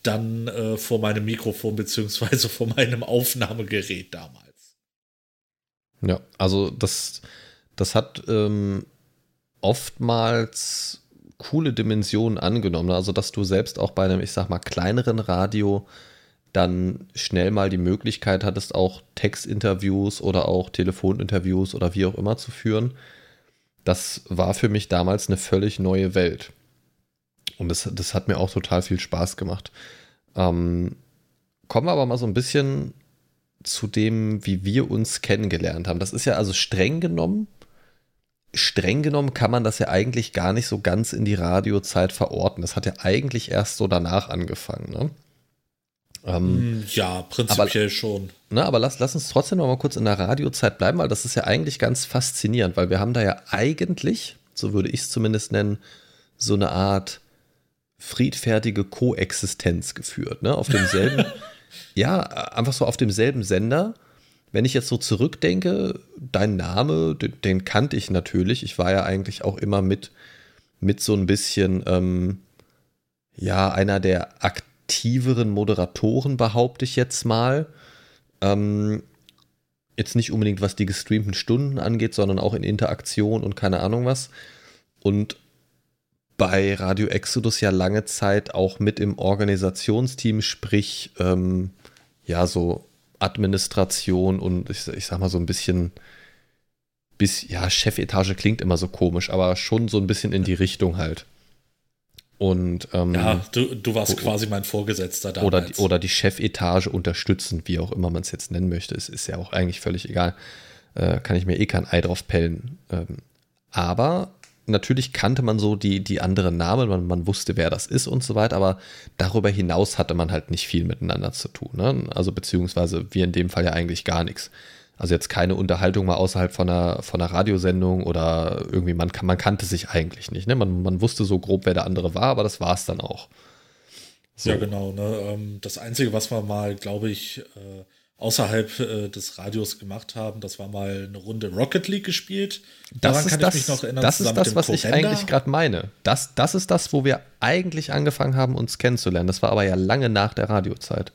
dann äh, vor meinem Mikrofon beziehungsweise vor meinem Aufnahmegerät damals. Ja, also das, das hat ähm, oftmals coole Dimensionen angenommen. Also, dass du selbst auch bei einem, ich sag mal, kleineren Radio dann schnell mal die Möglichkeit hattest, auch Textinterviews oder auch Telefoninterviews oder wie auch immer zu führen. Das war für mich damals eine völlig neue Welt. Und das, das hat mir auch total viel Spaß gemacht. Ähm, kommen wir aber mal so ein bisschen zu dem, wie wir uns kennengelernt haben. Das ist ja also streng genommen, streng genommen kann man das ja eigentlich gar nicht so ganz in die Radiozeit verorten. Das hat ja eigentlich erst so danach angefangen. Ne? Ähm, ja, prinzipiell aber, schon. Ne, aber lass, lass uns trotzdem noch mal kurz in der Radiozeit bleiben, weil das ist ja eigentlich ganz faszinierend, weil wir haben da ja eigentlich, so würde ich es zumindest nennen, so eine Art friedfertige Koexistenz geführt. Ne? Auf demselben, [laughs] ja, einfach so auf demselben Sender. Wenn ich jetzt so zurückdenke, dein Name, den, den kannte ich natürlich. Ich war ja eigentlich auch immer mit, mit so ein bisschen, ähm, ja, einer der aktiveren Moderatoren, behaupte ich jetzt mal. Ähm, jetzt nicht unbedingt, was die gestreamten Stunden angeht, sondern auch in Interaktion und keine Ahnung was. Und bei Radio Exodus ja lange Zeit auch mit im Organisationsteam, sprich, ähm, ja, so Administration und ich, ich sag mal so ein bisschen, bis, ja, Chefetage klingt immer so komisch, aber schon so ein bisschen in die Richtung halt. Und, ähm, ja, du, du warst quasi mein Vorgesetzter damals. Oder die, oder die Chefetage unterstützen, wie auch immer man es jetzt nennen möchte. Es ist ja auch eigentlich völlig egal. Äh, kann ich mir eh kein Ei drauf pellen. Ähm, aber natürlich kannte man so die, die anderen Namen, man, man wusste, wer das ist und so weiter, aber darüber hinaus hatte man halt nicht viel miteinander zu tun. Ne? Also beziehungsweise wir in dem Fall ja eigentlich gar nichts. Also jetzt keine Unterhaltung mal außerhalb von einer, von einer Radiosendung oder irgendwie, man, man kannte sich eigentlich nicht. Ne? Man, man wusste so grob, wer der andere war, aber das war es dann auch. So. Ja, genau. Ne? Ähm, das Einzige, was wir mal, glaube ich, äh, außerhalb äh, des Radios gemacht haben, das war mal eine Runde Rocket League gespielt. Daran das kann das, ich mich noch erinnern. Das ist das, was ich eigentlich gerade meine. Das, das ist das, wo wir eigentlich angefangen haben, uns kennenzulernen. Das war aber ja lange nach der Radiozeit.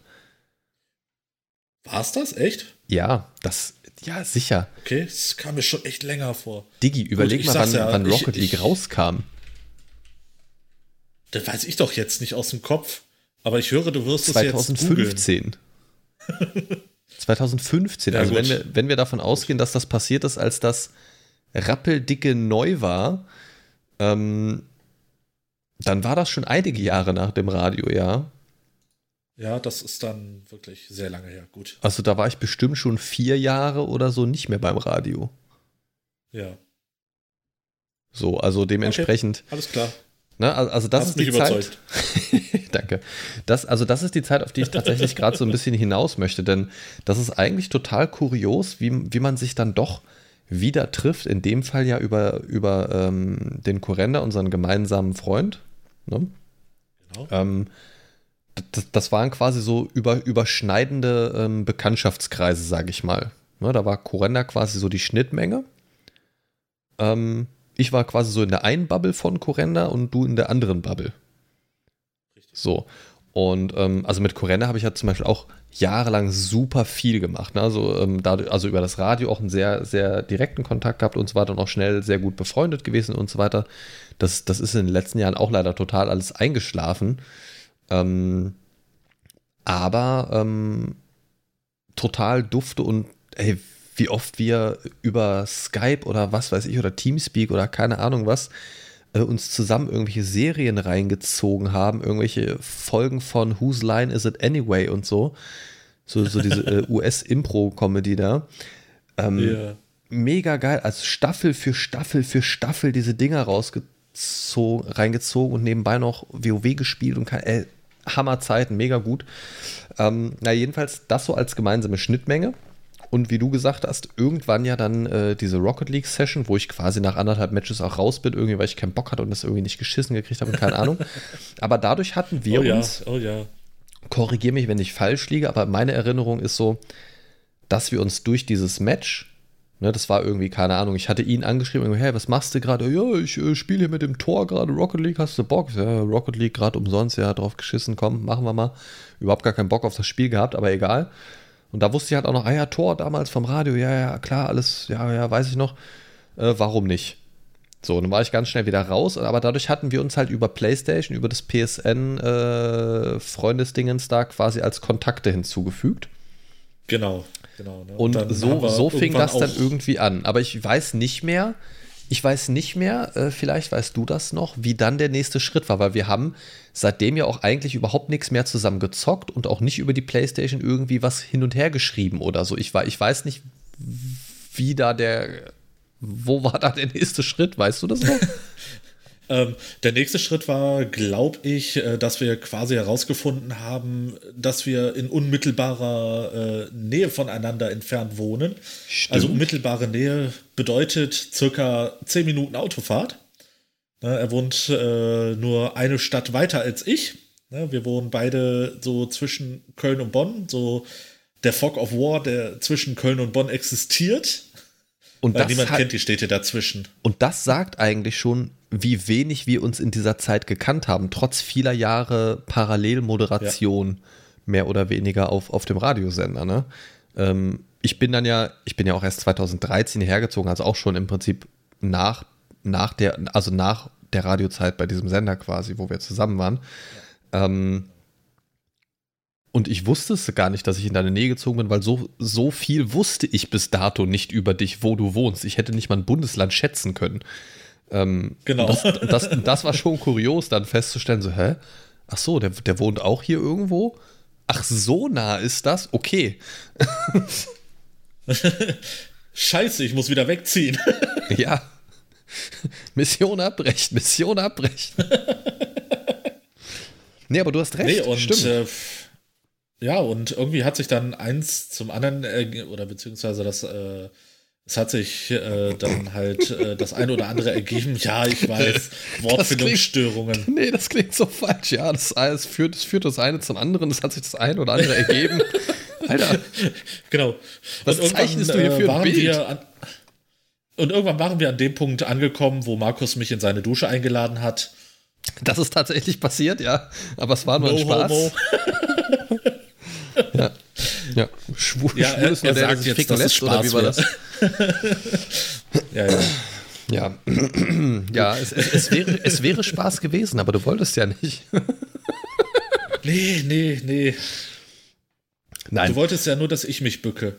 War es das? Echt? Ja, das, ja, sicher. Okay, das kam mir schon echt länger vor. Digi, überleg Gut, mal, wann, ja, wann, Rocket ich, League ich, rauskam. Das weiß ich doch jetzt nicht aus dem Kopf. Aber ich höre, du wirst 2015. es jetzt 2015. [laughs] 2015. also wenn wir, wenn wir davon ausgehen, dass das passiert ist, als das rappeldicke neu war, ähm, dann war das schon einige Jahre nach dem Radio, ja. Ja, das ist dann wirklich sehr lange her. Gut. Also da war ich bestimmt schon vier Jahre oder so nicht mehr beim Radio. Ja. So, also dementsprechend. Okay, alles klar. Ne, also das Hast ist die Zeit. [laughs] Danke. Das, also das ist die Zeit, auf die ich tatsächlich gerade so ein bisschen hinaus möchte, denn das ist eigentlich total kurios, wie, wie man sich dann doch wieder trifft. In dem Fall ja über, über ähm, den Kurrender, unseren gemeinsamen Freund. Ne? Genau. Ähm, das, das waren quasi so über, überschneidende ähm, Bekanntschaftskreise, sage ich mal. Ne, da war Corenda quasi so die Schnittmenge. Ähm, ich war quasi so in der einen Bubble von Corenda und du in der anderen Bubble. Richtig. So. Und ähm, also mit Corenda habe ich ja zum Beispiel auch jahrelang super viel gemacht. Ne? Also, ähm, dadurch, also über das Radio auch einen sehr, sehr direkten Kontakt gehabt und so weiter und auch schnell sehr gut befreundet gewesen und so weiter. Das, das ist in den letzten Jahren auch leider total alles eingeschlafen. Ähm, aber ähm, total dufte und ey, wie oft wir über Skype oder was weiß ich oder Teamspeak oder keine Ahnung was äh, uns zusammen irgendwelche Serien reingezogen haben, irgendwelche Folgen von Whose Line Is It Anyway und so. So, so diese äh, [laughs] US-Impro-Comedy da. Ähm, yeah. Mega geil, als Staffel für Staffel für Staffel diese Dinger rausgezogen, reingezogen und nebenbei noch WoW gespielt und kann, ey, Hammerzeiten, mega gut. Ähm, na, jedenfalls das so als gemeinsame Schnittmenge. Und wie du gesagt hast, irgendwann ja dann äh, diese Rocket League Session, wo ich quasi nach anderthalb Matches auch raus bin, irgendwie, weil ich keinen Bock hatte und das irgendwie nicht geschissen gekriegt habe, keine Ahnung. [laughs] Aber dadurch hatten wir oh uns, ja, oh ja. korrigiere mich, wenn ich falsch liege, aber meine Erinnerung ist so, dass wir uns durch dieses Match Ne, das war irgendwie, keine Ahnung, ich hatte ihn angeschrieben, hey, was machst du gerade? Ja, ich äh, spiele hier mit dem Tor gerade Rocket League, hast du Bock? Ja, Rocket League gerade umsonst, ja, drauf geschissen, komm, machen wir mal. Überhaupt gar keinen Bock auf das Spiel gehabt, aber egal. Und da wusste ich halt auch noch, ah ja, Tor damals vom Radio, ja, ja, klar, alles, ja, ja, weiß ich noch. Äh, warum nicht? So, dann war ich ganz schnell wieder raus, aber dadurch hatten wir uns halt über PlayStation, über das PSN äh, da quasi als Kontakte hinzugefügt. Genau. Genau, ne? Und, und so, so fing das dann irgendwie an. Aber ich weiß nicht mehr, Ich weiß nicht mehr, äh, vielleicht weißt du das noch, wie dann der nächste Schritt war, weil wir haben seitdem ja auch eigentlich überhaupt nichts mehr zusammen gezockt und auch nicht über die Playstation irgendwie was hin und her geschrieben oder so. Ich, ich weiß nicht, wie da der, wo war da der nächste Schritt, weißt du das noch? [laughs] Ähm, der nächste Schritt war, glaube ich, äh, dass wir quasi herausgefunden haben, dass wir in unmittelbarer äh, Nähe voneinander entfernt wohnen. Stimmt. Also unmittelbare Nähe bedeutet circa 10 Minuten Autofahrt. Ne, er wohnt äh, nur eine Stadt weiter als ich. Ne, wir wohnen beide so zwischen Köln und Bonn, so der Fog of War, der zwischen Köln und Bonn existiert. Und Weil niemand hat, kennt die Städte dazwischen. Und das sagt eigentlich schon, wie wenig wir uns in dieser Zeit gekannt haben, trotz vieler Jahre Parallelmoderation, ja. mehr oder weniger auf, auf dem Radiosender. Ne? Ähm, ich bin dann ja, ich bin ja auch erst 2013 hergezogen, also auch schon im Prinzip nach, nach der, also nach der Radiozeit bei diesem Sender quasi, wo wir zusammen waren. Ja. Ähm, und ich wusste es gar nicht, dass ich in deine Nähe gezogen bin, weil so, so viel wusste ich bis dato nicht über dich, wo du wohnst. Ich hätte nicht mal ein Bundesland schätzen können. Ähm, genau. Das, das, das, war schon kurios, dann festzustellen, so, hä? Ach so, der, der wohnt auch hier irgendwo? Ach, so nah ist das? Okay. [laughs] Scheiße, ich muss wieder wegziehen. [laughs] ja. Mission abbrechen, Mission abbrechen. [laughs] nee, aber du hast recht. Nee, und Stimmt. Äh, ja, und irgendwie hat sich dann eins zum anderen, äh, oder beziehungsweise das, äh, es hat sich äh, dann halt äh, das eine oder andere ergeben. Ja, ich weiß, [laughs] Wortfindungsstörungen. Nee, das klingt so falsch. Ja, das, das, führt, das führt das eine zum anderen. Es hat sich das eine oder andere ergeben. [laughs] Alter. Genau. Was zeichnest du hier für ein äh, Bild? An, und irgendwann waren wir an dem Punkt angekommen, wo Markus mich in seine Dusche eingeladen hat. Das ist tatsächlich passiert, ja. Aber es war nur no ein Spaß. [laughs] Ja. Ja, schwul, ja, schwul ist nur der, der sich ficken lässt, oder wie war das? [laughs] ja, ja. Ja, [clears throat] ja es, es, es, wäre, es wäre Spaß gewesen, aber du wolltest ja nicht. [laughs] nee, nee, nee. Nein. Du wolltest ja nur, dass ich mich bücke.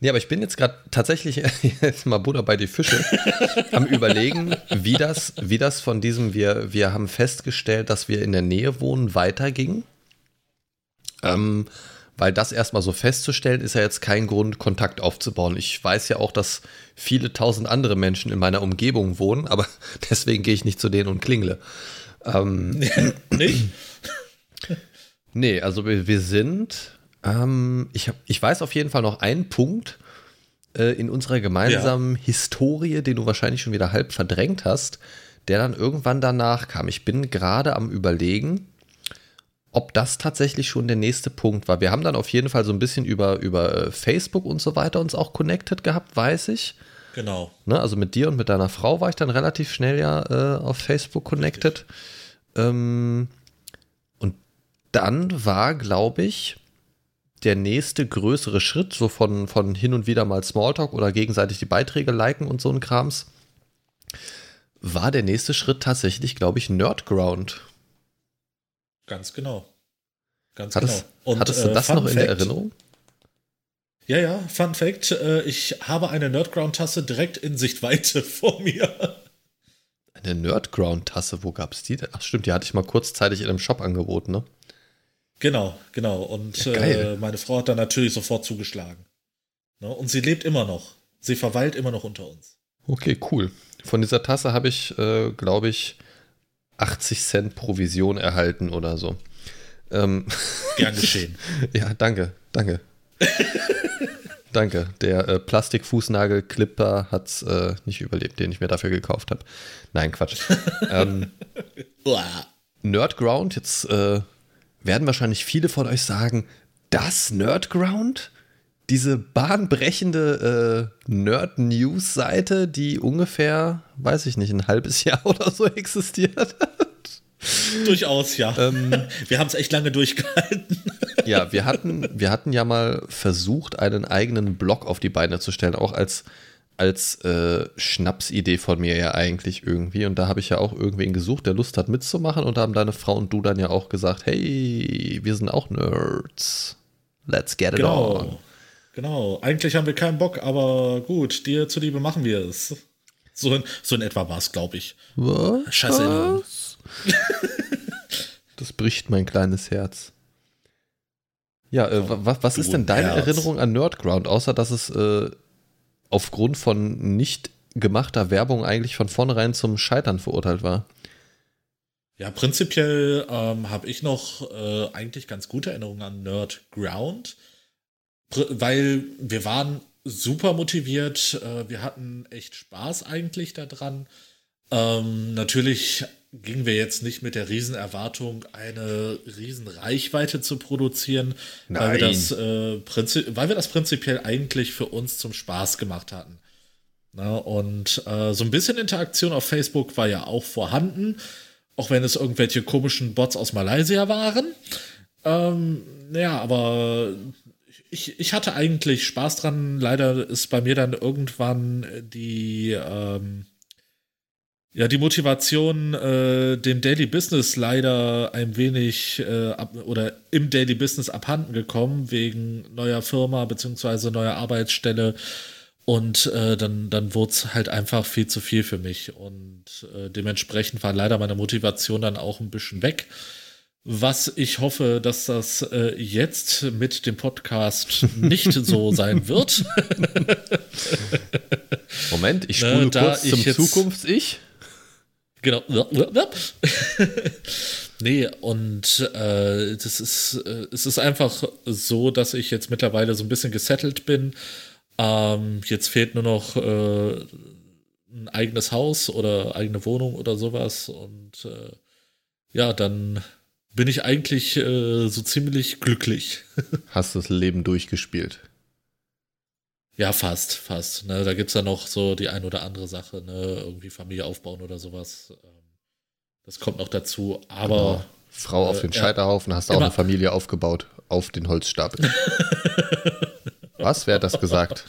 Nee, aber ich bin jetzt gerade tatsächlich [laughs] jetzt mal Buddha bei die Fische am überlegen, wie das, wie das von diesem, wir, wir haben festgestellt, dass wir in der Nähe wohnen, weiterging. Ähm, weil das erstmal so festzustellen, ist ja jetzt kein Grund, Kontakt aufzubauen. Ich weiß ja auch, dass viele tausend andere Menschen in meiner Umgebung wohnen, aber [laughs] deswegen gehe ich nicht zu denen und klingle. Ähm, [laughs] nicht? [laughs] nee, also wir, wir sind, ähm, ich, hab, ich weiß auf jeden Fall noch einen Punkt äh, in unserer gemeinsamen ja. Historie, den du wahrscheinlich schon wieder halb verdrängt hast, der dann irgendwann danach kam. Ich bin gerade am Überlegen, ob das tatsächlich schon der nächste Punkt war. Wir haben dann auf jeden Fall so ein bisschen über, über äh, Facebook und so weiter uns auch connected gehabt, weiß ich. Genau. Ne, also mit dir und mit deiner Frau war ich dann relativ schnell ja äh, auf Facebook connected. Ähm, und dann war, glaube ich, der nächste größere Schritt, so von, von hin und wieder mal Smalltalk oder gegenseitig die Beiträge liken und so ein Krams, war der nächste Schritt tatsächlich, glaube ich, Nerdground. Ganz genau. Ganz hattest, genau. Und, hattest du äh, das äh, noch in Fact, der Erinnerung? Ja, ja, Fun Fact: äh, Ich habe eine Nerdground-Tasse direkt in Sichtweite [laughs] vor mir. Eine Nerdground-Tasse, wo gab es die denn? Ach, stimmt, die hatte ich mal kurzzeitig in einem Shop angeboten, ne? Genau, genau. Und ja, äh, meine Frau hat da natürlich sofort zugeschlagen. Ne? Und sie lebt immer noch. Sie verweilt immer noch unter uns. Okay, cool. Von dieser Tasse habe ich, äh, glaube ich, 80 Cent Provision erhalten oder so. Ähm, Gern geschehen. [laughs] ja, danke, danke. [laughs] danke. Der äh, Plastikfußnagel-Clipper hat es äh, nicht überlebt, den ich mir dafür gekauft habe. Nein, Quatsch. [laughs] ähm, Nerdground, jetzt äh, werden wahrscheinlich viele von euch sagen, das Nerdground? Diese bahnbrechende äh, Nerd-News-Seite, die ungefähr, weiß ich nicht, ein halbes [laughs] Jahr oder so existiert hat. Durchaus, ja. Ähm, [laughs] wir haben es echt lange durchgehalten. [laughs] ja, wir hatten, wir hatten ja mal versucht, einen eigenen Blog auf die Beine zu stellen, auch als, als äh, Schnapsidee von mir ja eigentlich irgendwie. Und da habe ich ja auch irgendwen gesucht, der Lust hat mitzumachen. Und da haben deine Frau und du dann ja auch gesagt, hey, wir sind auch Nerds. Let's get it genau. on. Genau, eigentlich haben wir keinen Bock, aber gut, dir zuliebe machen wir es. So in, so in etwa war es, glaube ich. Was? Scheiße. Das bricht mein kleines Herz. Ja, äh, wa- was ist denn deine Herz. Erinnerung an Nerdground, außer dass es äh, aufgrund von nicht gemachter Werbung eigentlich von vornherein zum Scheitern verurteilt war? Ja, prinzipiell ähm, habe ich noch äh, eigentlich ganz gute Erinnerungen an Nerdground, Pr- weil wir waren super motiviert, äh, wir hatten echt Spaß eigentlich daran. Ähm, natürlich gingen wir jetzt nicht mit der Riesenerwartung, eine Riesenreichweite zu produzieren, weil wir, Nein. das, äh, weil wir das prinzipiell eigentlich für uns zum Spaß gemacht hatten. Na, und äh, so ein bisschen Interaktion auf Facebook war ja auch vorhanden, auch wenn es irgendwelche komischen Bots aus Malaysia waren. Ähm, ja, aber ich, ich hatte eigentlich Spaß dran. Leider ist bei mir dann irgendwann die, ähm, ja, die Motivation, äh, dem Daily Business leider ein wenig äh, ab, oder im Daily Business abhanden gekommen, wegen neuer Firma beziehungsweise neuer Arbeitsstelle. Und äh, dann, dann wurde es halt einfach viel zu viel für mich. Und äh, dementsprechend war leider meine Motivation dann auch ein bisschen weg. Was ich hoffe, dass das äh, jetzt mit dem Podcast nicht so [laughs] sein wird. Moment, ich spule da kurz zum Zukunfts-Ich. Genau. [laughs] nee, und äh, das ist, äh, es ist einfach so, dass ich jetzt mittlerweile so ein bisschen gesettelt bin. Ähm, jetzt fehlt nur noch äh, ein eigenes Haus oder eigene Wohnung oder sowas. Und äh, ja, dann bin ich eigentlich äh, so ziemlich glücklich. [laughs] Hast das Leben durchgespielt. Ja, fast, fast. Ne? Da gibt es ja noch so die ein oder andere Sache, ne? irgendwie Familie aufbauen oder sowas. Ähm, Das kommt noch dazu. Aber Genau. Frau auf Äh, den ja. Scheiterhaufen, hast auch Immer- eine Familie aufgebaut auf den Holzstapel. [laughs] Was? Wer hat das gesagt?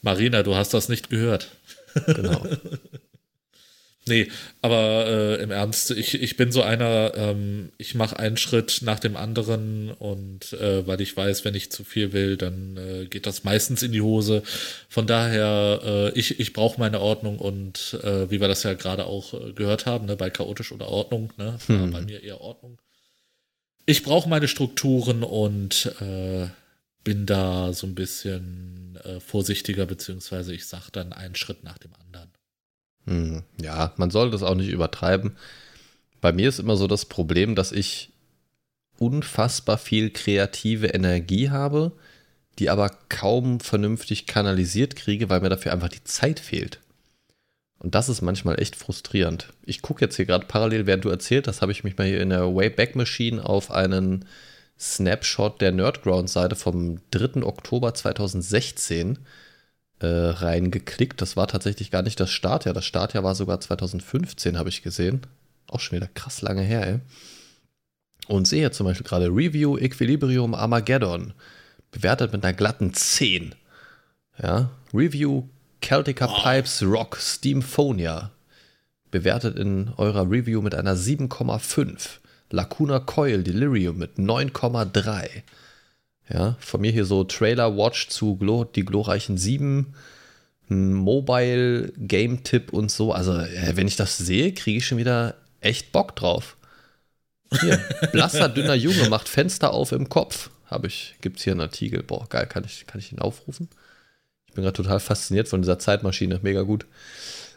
Marina, du hast das nicht gehört. Genau. [laughs] Nee, aber äh, im Ernst, ich, ich bin so einer, ähm, ich mache einen Schritt nach dem anderen und äh, weil ich weiß, wenn ich zu viel will, dann äh, geht das meistens in die Hose. Von daher, äh, ich, ich brauche meine Ordnung und äh, wie wir das ja gerade auch äh, gehört haben, ne, bei chaotisch oder Ordnung, ne, Hm. bei mir eher Ordnung. Ich brauche meine Strukturen und bin da so ein bisschen vorsichtiger, beziehungsweise ich sage dann einen Schritt nach dem anderen. Hm, Ja, man soll das auch nicht übertreiben. Bei mir ist immer so das Problem, dass ich unfassbar viel kreative Energie habe, die aber kaum vernünftig kanalisiert kriege, weil mir dafür einfach die Zeit fehlt. Und das ist manchmal echt frustrierend. Ich gucke jetzt hier gerade parallel, während du erzählt hast, habe ich mich mal hier in der Wayback Machine auf einen Snapshot der Nerdground-Seite vom 3. Oktober 2016 äh, reingeklickt. Das war tatsächlich gar nicht das Startjahr. Das Startjahr war sogar 2015, habe ich gesehen. Auch schon wieder krass lange her, ey. Und sehe hier zum Beispiel gerade Review Equilibrium Armageddon. Bewertet mit einer glatten 10. Ja. Review Celtica Pipes Rock Steamphonia. Bewertet in eurer Review mit einer 7,5. Lacuna Coil Delirium mit 9,3. Ja, von mir hier so Trailer Watch zu Glo die glorreichen 7. ein Mobile Game Tipp und so. Also, äh, wenn ich das sehe, kriege ich schon wieder echt Bock drauf. Hier, [laughs] blasser, dünner Junge macht Fenster auf im Kopf. Habe ich, gibt's hier einen Artikel. Boah, geil, kann ich, kann ich ihn aufrufen? Ich bin gerade total fasziniert von dieser Zeitmaschine. Mega gut.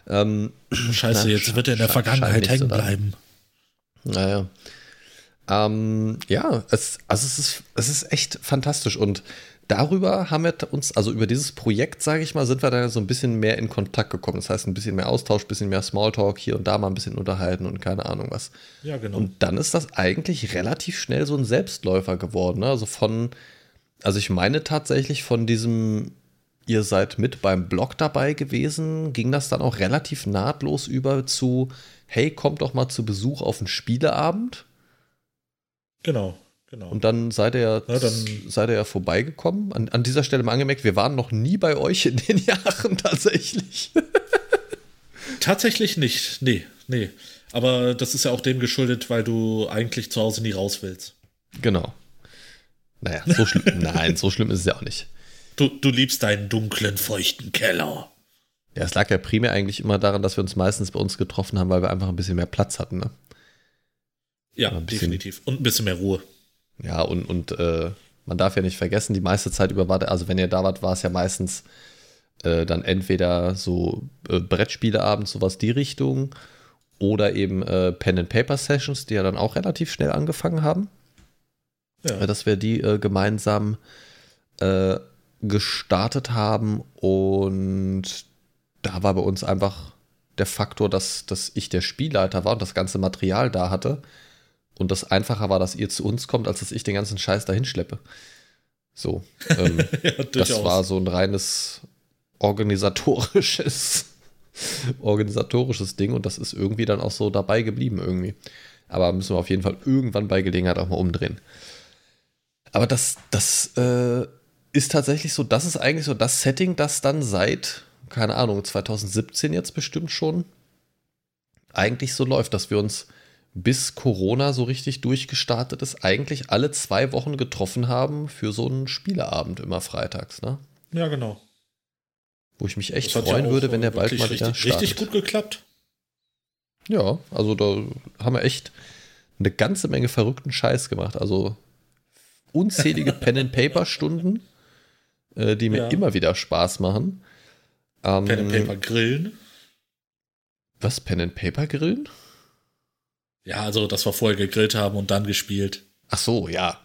Ähm, [clears throat] Scheiße, Na, jetzt wird er in der Vergangenheit hängen bleiben. naja. Ähm, ja, es, also es ist, es ist echt fantastisch und darüber haben wir uns, also über dieses Projekt, sage ich mal, sind wir da so ein bisschen mehr in Kontakt gekommen. Das heißt, ein bisschen mehr Austausch, ein bisschen mehr Smalltalk, hier und da mal ein bisschen unterhalten und keine Ahnung was. Ja, genau. Und dann ist das eigentlich relativ schnell so ein Selbstläufer geworden. Ne? Also von, also ich meine tatsächlich von diesem, ihr seid mit beim Blog dabei gewesen, ging das dann auch relativ nahtlos über zu, hey, kommt doch mal zu Besuch auf einen Spieleabend. Genau, genau. Und dann seid ihr, Na, dann- seid ihr ja vorbeigekommen. An, an dieser Stelle mal angemerkt, wir waren noch nie bei euch in den [laughs] Jahren tatsächlich. Tatsächlich nicht. Nee, nee. Aber das ist ja auch dem geschuldet, weil du eigentlich zu Hause nie raus willst. genau. Naja, so schlimm. [laughs] Nein, so schlimm ist es ja auch nicht. Du, du liebst deinen dunklen, feuchten Keller. Ja, es lag ja primär eigentlich immer daran, dass wir uns meistens bei uns getroffen haben, weil wir einfach ein bisschen mehr Platz hatten, ne? Ja, definitiv. Und ein bisschen mehr Ruhe. Ja, und, und äh, man darf ja nicht vergessen, die meiste Zeit über war, der, also wenn ihr da wart, war es ja meistens äh, dann entweder so äh, Brettspieleabend, sowas die Richtung, oder eben äh, Pen and Paper Sessions, die ja dann auch relativ schnell angefangen haben. Ja. Dass wir die äh, gemeinsam äh, gestartet haben und da war bei uns einfach der Faktor, dass, dass ich der Spielleiter war und das ganze Material da hatte und das einfacher war, dass ihr zu uns kommt, als dass ich den ganzen Scheiß dahin schleppe. So. [laughs] Ähm, ja, das war so ein reines organisatorisches, [laughs] organisatorisches Ding und das ist irgendwie dann auch so dabei geblieben irgendwie. Aber müssen wir auf jeden Fall irgendwann bei Gelegenheit auch mal umdrehen. Aber das, das äh, ist tatsächlich so, das ist eigentlich so das Setting, das dann seit, keine Ahnung, 2017 jetzt bestimmt schon eigentlich so läuft, dass wir uns bis Corona so richtig durchgestartet ist, eigentlich alle zwei Wochen getroffen haben für so einen Spieleabend immer freitags, ne? Ja, genau. Wo ich mich echt freuen ja würde, wenn der bald mal wieder richtig, startet. Richtig gut geklappt. Ja, also da haben wir echt eine ganze Menge verrückten Scheiß gemacht. Also unzählige [laughs] Pen-and-Paper-Stunden, äh, die mir ja. immer wieder Spaß machen. Ähm, Pen-and-Paper-Grillen. Was, Pen-and-Paper-Grillen? Ja, also, dass wir vorher gegrillt haben und dann gespielt. Ach so, ja.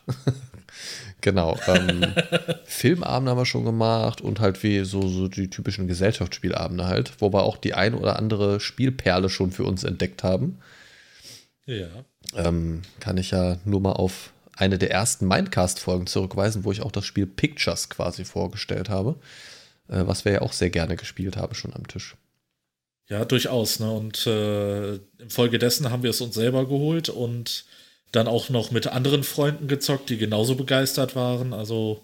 [laughs] genau. Ähm, [laughs] Filmabende haben wir schon gemacht und halt wie so, so die typischen Gesellschaftsspielabende halt, wo wir auch die ein oder andere Spielperle schon für uns entdeckt haben. Ja. Ähm, kann ich ja nur mal auf eine der ersten Mindcast-Folgen zurückweisen, wo ich auch das Spiel Pictures quasi vorgestellt habe, äh, was wir ja auch sehr gerne gespielt haben schon am Tisch. Ja, durchaus. Ne? Und äh, infolgedessen haben wir es uns selber geholt und dann auch noch mit anderen Freunden gezockt, die genauso begeistert waren. Also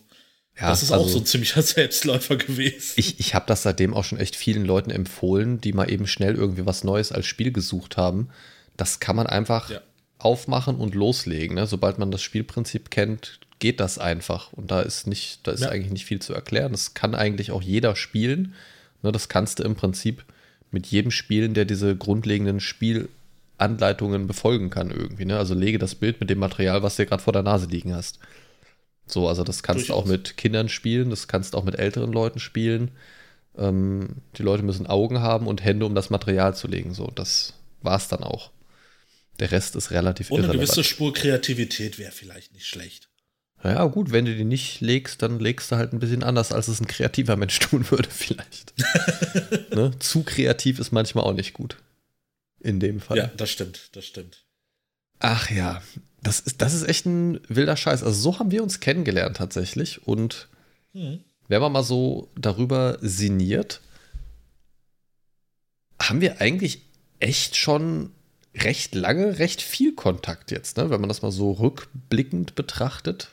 ja, das ist also, auch so ein ziemlicher [laughs] Selbstläufer gewesen. Ich, ich habe das seitdem auch schon echt vielen Leuten empfohlen, die mal eben schnell irgendwie was Neues als Spiel gesucht haben. Das kann man einfach ja. aufmachen und loslegen. Ne? Sobald man das Spielprinzip kennt, geht das einfach. Und da ist nicht, da ist ja. eigentlich nicht viel zu erklären. Das kann eigentlich auch jeder spielen. Ne? Das kannst du im Prinzip mit jedem Spielen, der diese grundlegenden Spielanleitungen befolgen kann irgendwie. Ne? Also lege das Bild mit dem Material, was du gerade vor der Nase liegen hast. So, also das kannst du auch mit Kindern spielen, das kannst du auch mit älteren Leuten spielen. Ähm, die Leute müssen Augen haben und Hände, um das Material zu legen. So, das war's dann auch. Der Rest ist relativ irrelevant. eine gewisse Spur Kreativität wäre vielleicht nicht schlecht. Ja, gut, wenn du die nicht legst, dann legst du halt ein bisschen anders, als es ein kreativer Mensch [laughs] tun würde, vielleicht. [laughs] ne? Zu kreativ ist manchmal auch nicht gut. In dem Fall. Ja, das stimmt, das stimmt. Ach ja, das ist, das ist echt ein wilder Scheiß. Also, so haben wir uns kennengelernt tatsächlich. Und hm. wenn man mal so darüber sinniert, haben wir eigentlich echt schon recht lange, recht viel Kontakt jetzt, ne? wenn man das mal so rückblickend betrachtet.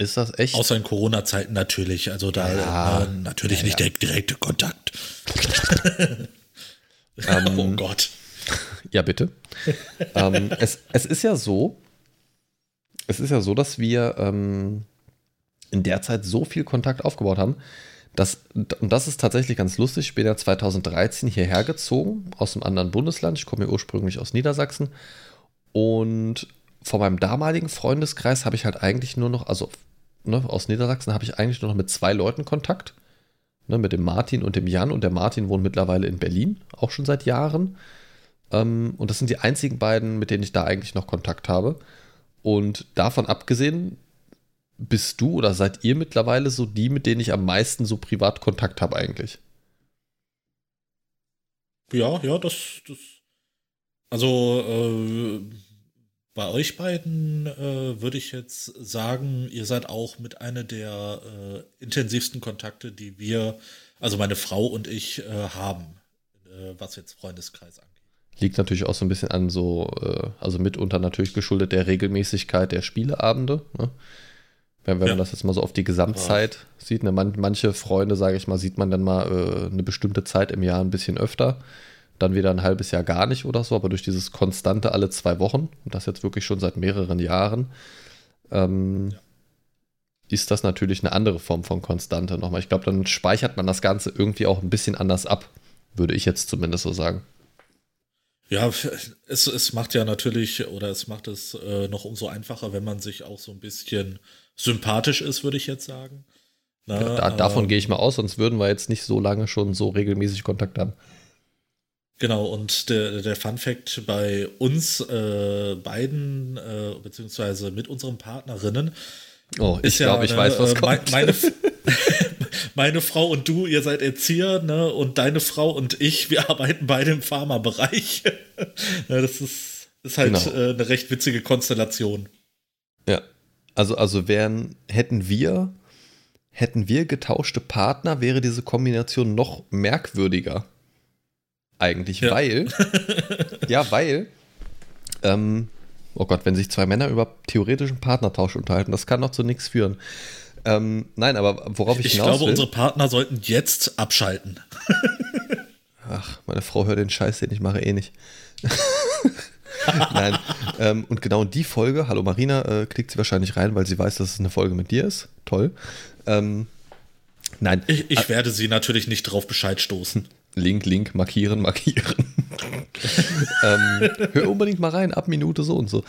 Ist das echt? Außer in Corona-Zeiten natürlich. Also da ja, äh, natürlich ja, nicht ja. der direkte Kontakt. [laughs] ähm, oh Gott. Ja, bitte. ähm, es, es ist ja so, es ist ja so, dass wir ähm, in der Zeit so viel Kontakt aufgebaut haben, dass, und das ist tatsächlich ganz lustig, ich bin ja 2013 hierher gezogen, aus einem anderen Bundesland, ich komme ja ursprünglich aus Niedersachsen und von meinem damaligen Freundeskreis habe ich halt eigentlich nur noch, also ne, aus Niedersachsen habe ich eigentlich nur noch mit zwei Leuten Kontakt. Ne, mit dem Martin und dem Jan. Und der Martin wohnt mittlerweile in Berlin, auch schon seit Jahren. Ähm, und das sind die einzigen beiden, mit denen ich da eigentlich noch Kontakt habe. Und davon abgesehen, bist du oder seid ihr mittlerweile so die, mit denen ich am meisten so privat Kontakt habe eigentlich? Ja, ja, das, das also äh, bei euch beiden äh, würde ich jetzt sagen, ihr seid auch mit einer der äh, intensivsten Kontakte, die wir, also meine Frau und ich, äh, haben, äh, was jetzt Freundeskreis angeht. Liegt natürlich auch so ein bisschen an so, äh, also mitunter natürlich geschuldet der Regelmäßigkeit der Spieleabende. Ne? Wenn, wenn ja. man das jetzt mal so auf die Gesamtzeit ja. sieht, ne? Man, manche Freunde, sage ich mal, sieht man dann mal äh, eine bestimmte Zeit im Jahr ein bisschen öfter dann wieder ein halbes Jahr gar nicht oder so, aber durch dieses konstante alle zwei Wochen, und das jetzt wirklich schon seit mehreren Jahren, ähm, ja. ist das natürlich eine andere Form von Konstante nochmal. Ich glaube, dann speichert man das Ganze irgendwie auch ein bisschen anders ab, würde ich jetzt zumindest so sagen. Ja, es, es macht ja natürlich, oder es macht es äh, noch umso einfacher, wenn man sich auch so ein bisschen sympathisch ist, würde ich jetzt sagen. Na, ja, da, davon ähm, gehe ich mal aus, sonst würden wir jetzt nicht so lange schon so regelmäßig Kontakt haben. Genau, und der, der Fun Fact bei uns äh, beiden, äh, beziehungsweise mit unseren Partnerinnen, Oh, ich glaube, ja, ich weiß, was äh, kommt. Meine, [laughs] [laughs] meine, Frau und du, ihr seid Erzieher, ne? Und deine Frau und ich, wir arbeiten beide im Pharmabereich. [laughs] ja, das ist, ist halt genau. äh, eine recht witzige Konstellation. Ja. Also, also wären, hätten wir, hätten wir getauschte Partner, wäre diese Kombination noch merkwürdiger. Eigentlich, ja. weil. [laughs] ja, weil. Ähm, oh Gott, wenn sich zwei Männer über theoretischen Partnertausch unterhalten, das kann noch zu nichts führen. Ähm, nein, aber worauf ich, ich hinaus glaube, will, unsere Partner sollten jetzt abschalten. [laughs] Ach, meine Frau hört den Scheiß, den ich mache, eh nicht. [laughs] Nein. Ähm, und genau in die Folge, hallo Marina, äh, klickt sie wahrscheinlich rein, weil sie weiß, dass es eine Folge mit dir ist. Toll. Ähm, nein. Ich, ich werde sie natürlich nicht drauf Bescheid stoßen. Link, Link, markieren, [laughs] markieren. ähm, hör unbedingt mal rein, ab Minute so und so.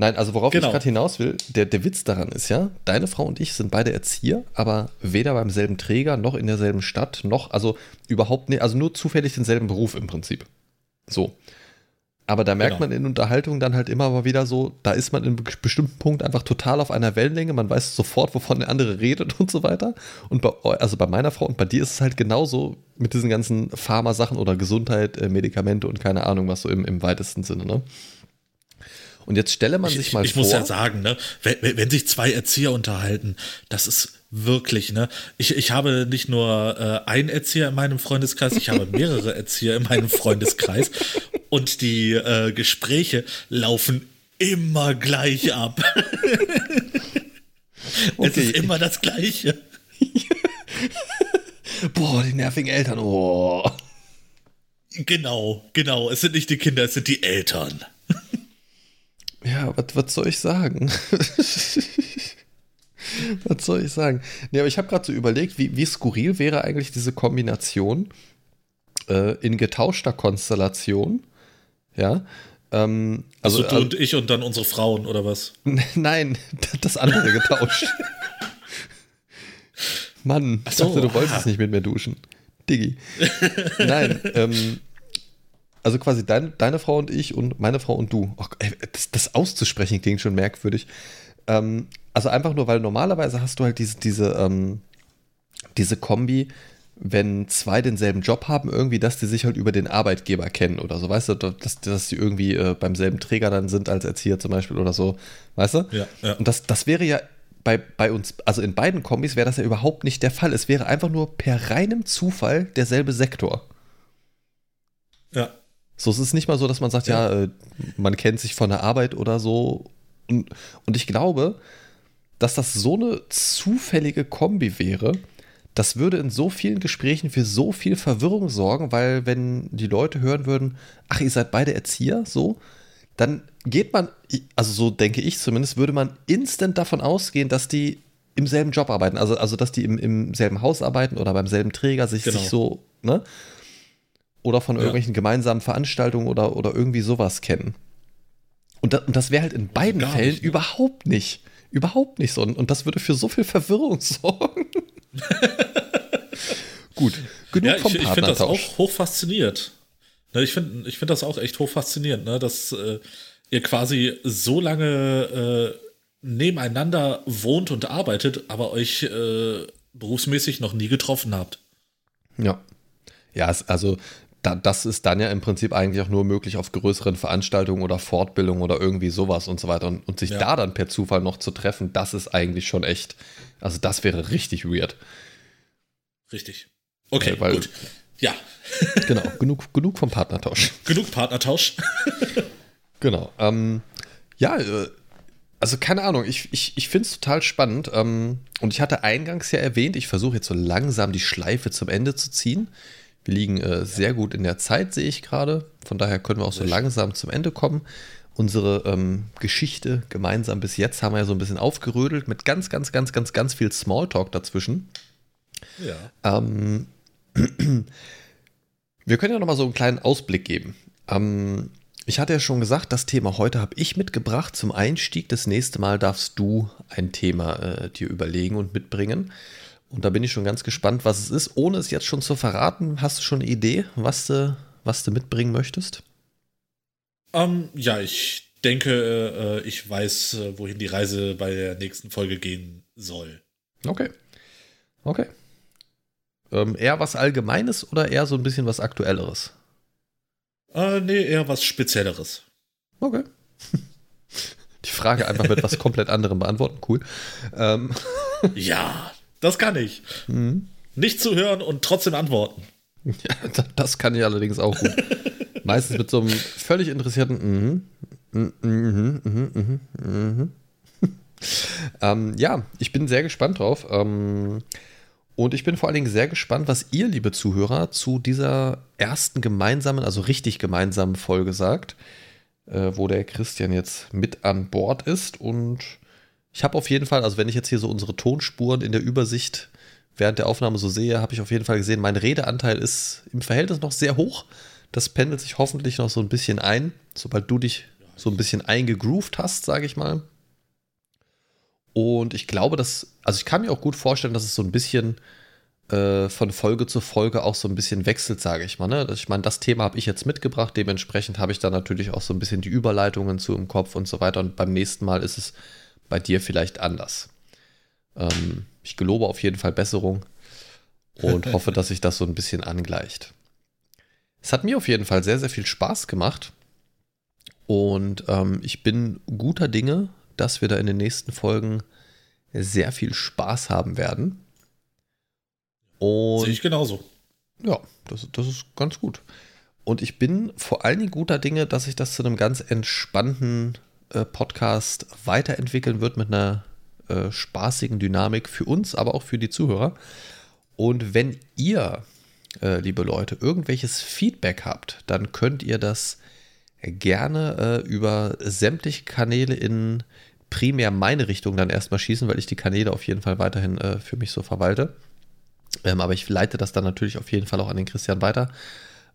Nein, also worauf genau. ich gerade hinaus will, der, der Witz daran ist ja, deine Frau und ich sind beide Erzieher, aber weder beim selben Träger noch in derselben Stadt, noch, also überhaupt nicht, also nur zufällig denselben Beruf im Prinzip. So. Aber da merkt genau. man in Unterhaltung dann halt immer mal wieder so, da ist man in einem bestimmten Punkt einfach total auf einer Wellenlänge, man weiß sofort, wovon der andere redet und so weiter. Und bei, also bei meiner Frau und bei dir ist es halt genauso mit diesen ganzen Pharma-Sachen oder Gesundheit, äh, Medikamente und keine Ahnung, was so im, im weitesten Sinne, ne? Und jetzt stelle man ich, sich mal ich, vor. Ich muss ja sagen, ne, wenn, wenn, sich zwei Erzieher unterhalten, das ist wirklich, ne? Ich, ich habe nicht nur äh, einen Erzieher in meinem Freundeskreis, ich habe [laughs] mehrere Erzieher in meinem Freundeskreis und die äh, Gespräche laufen immer gleich ab. okay. [laughs] Es ist immer das Gleiche. [laughs] Boah, die nervigen Eltern. Oh. Genau, genau. Es sind nicht die Kinder, es sind die Eltern. Ja, was soll ich sagen? [laughs] was soll ich sagen? Nee, aber ich habe gerade so überlegt, wie, wie skurril wäre eigentlich diese Kombination äh, in getauschter Konstellation ja. Ähm, also, also du und ich und dann unsere Frauen oder was? [laughs] Nein, [laughs] das andere getauscht. Mann, ich so, dachte, du wolltest nicht mit mir duschen. Diggi. Nein, ähm, also quasi dein, deine Frau und ich und meine Frau und du. Oh, ey, das, das, auszusprechen klingt schon merkwürdig. Ähm, also einfach nur, weil normalerweise hast du halt diese, diese, ähm, diese Kombi, wenn zwei denselben Job haben, irgendwie, dass die sich halt über den Arbeitgeber kennen oder so, weißt du, dass, dass die irgendwie äh, beim selben Träger dann sind als Erzieher zum Beispiel oder so, weißt du? Ja, ja. Und das, das wäre ja bei, bei uns, also in beiden Kombis wäre das ja überhaupt nicht der Fall. Es wäre einfach nur per reinem Zufall derselbe Sektor. Ja. So es ist nicht mal so, dass man sagt, ja, ja äh, man kennt sich von der Arbeit oder so. Und, und ich glaube, dass das so eine zufällige Kombi wäre, das würde in so vielen Gesprächen für so viel Verwirrung sorgen, weil wenn die Leute hören würden, ach, ihr seid beide Erzieher, so, dann geht man, also so denke ich zumindest, würde man instant davon ausgehen, dass die im selben Job arbeiten, also, also dass die im, im selben Haus arbeiten oder beim selben Träger sich, genau. sich so, ne? Oder von irgendwelchen ja. gemeinsamen Veranstaltungen oder, oder irgendwie sowas kennen. Und, da, und das wäre halt in beiden Fällen nicht, ne? überhaupt nicht. Überhaupt nicht so. Und, das würde für so viel Verwirrung [laughs] sorgen. Gut, genug ja, vom ich, ich finde das auch hoch fasziniert. Ne, ich finde ich find das auch echt hoch faszinierend, ne, dass äh, ihr quasi so lange äh, nebeneinander wohnt und arbeitet, aber euch äh, berufsmäßig noch nie getroffen habt. Ja. Ja, also da, das ist dann ja im Prinzip eigentlich auch nur möglich auf größeren Veranstaltungen oder Fortbildungen oder irgendwie sowas und so weiter. Und, und sich ja. da dann per Zufall noch zu treffen, das ist eigentlich schon echt, also das wäre richtig weird. Richtig. Okay, weil, gut. Ja. [laughs] genau, genug, genug vom Partnertausch. Genug Partnertausch. [laughs] genau. Ähm, ja, äh, also keine Ahnung, ich, ich, ich finde es total spannend. Ähm, und ich hatte eingangs ja erwähnt, ich versuche jetzt so langsam die Schleife zum Ende zu ziehen. Wir liegen äh, sehr gut in der Zeit, sehe ich gerade. Von daher können wir auch so langsam zum Ende kommen. unsere ähm, Geschichte gemeinsam bis jetzt haben wir ja so ein bisschen aufgerödelt mit ganz, ganz, ganz, ganz, ganz viel Smalltalk dazwischen. Ja. Ähm, [clears throat] wir können ja nochmal so einen kleinen Ausblick geben. Ähm, ich hatte ja schon gesagt, das Thema heute habe ich mitgebracht zum Einstieg. Das nächste Mal darfst du ein Thema äh, dir überlegen und mitbringen. Und da bin ich schon ganz gespannt, was es ist. Ohne es jetzt schon zu verraten, hast du schon eine Idee, was du, was du mitbringen möchtest? Ähm, ja, ich denke, äh, ich weiß, äh, wohin die Reise bei der nächsten Folge gehen soll. Okay. Okay. Ähm, eher was Allgemeines oder eher so ein bisschen was Aktuelleres? Äh, nee, eher was Spezielleres. Okay. [laughs] Die Frage einfach mit was komplett anderem beantworten. Cool. Ähm. [laughs] Ja, das kann ich. Mhm. Nicht zuhören und trotzdem antworten. Ja, das kann ich allerdings auch gut. [laughs] Meistens mit so einem völlig interessierten mhm, mhm, mhm, mhm, [laughs] ähm, Ja, ich bin sehr gespannt drauf. Ähm, und ich bin vor allen Dingen sehr gespannt, was ihr, liebe Zuhörer, zu dieser ersten gemeinsamen, also richtig gemeinsamen Folge sagt, äh, wo der Christian jetzt mit an Bord ist. Und ich habe auf jeden Fall, also wenn ich jetzt hier so unsere Tonspuren in der Übersicht während der Aufnahme so sehe, habe ich auf jeden Fall gesehen, mein Redeanteil ist im Verhältnis noch sehr hoch. Das pendelt sich hoffentlich noch so ein bisschen ein, sobald du dich so ein bisschen eingegroovt hast, sage ich mal. Und ich glaube, dass, also ich kann mir auch gut vorstellen, dass es so ein bisschen äh, von Folge zu Folge auch so ein bisschen wechselt, sage ich mal. Ne? Ich meine, das Thema habe ich jetzt mitgebracht, dementsprechend habe ich da natürlich auch so ein bisschen die Überleitungen zu im Kopf und so weiter. Und beim nächsten Mal ist es bei dir vielleicht anders. Ähm, ich gelobe auf jeden Fall Besserung und [laughs] hoffe, dass sich das so ein bisschen angleicht. Es hat mir auf jeden Fall sehr, sehr viel Spaß gemacht. Und ähm, ich bin guter Dinge, dass wir da in den nächsten Folgen sehr viel Spaß haben werden. Und Sehe ich genauso. Ja, das, das ist ganz gut. Und ich bin vor allen Dingen guter Dinge, dass sich das zu einem ganz entspannten Podcast weiterentwickeln wird mit einer äh, spaßigen Dynamik für uns, aber auch für die Zuhörer. Und wenn ihr, äh, liebe Leute, irgendwelches Feedback habt, dann könnt ihr das gerne äh, über sämtliche Kanäle in primär meine Richtung dann erstmal schießen, weil ich die Kanäle auf jeden Fall weiterhin äh, für mich so verwalte. Ähm, aber ich leite das dann natürlich auf jeden Fall auch an den Christian weiter.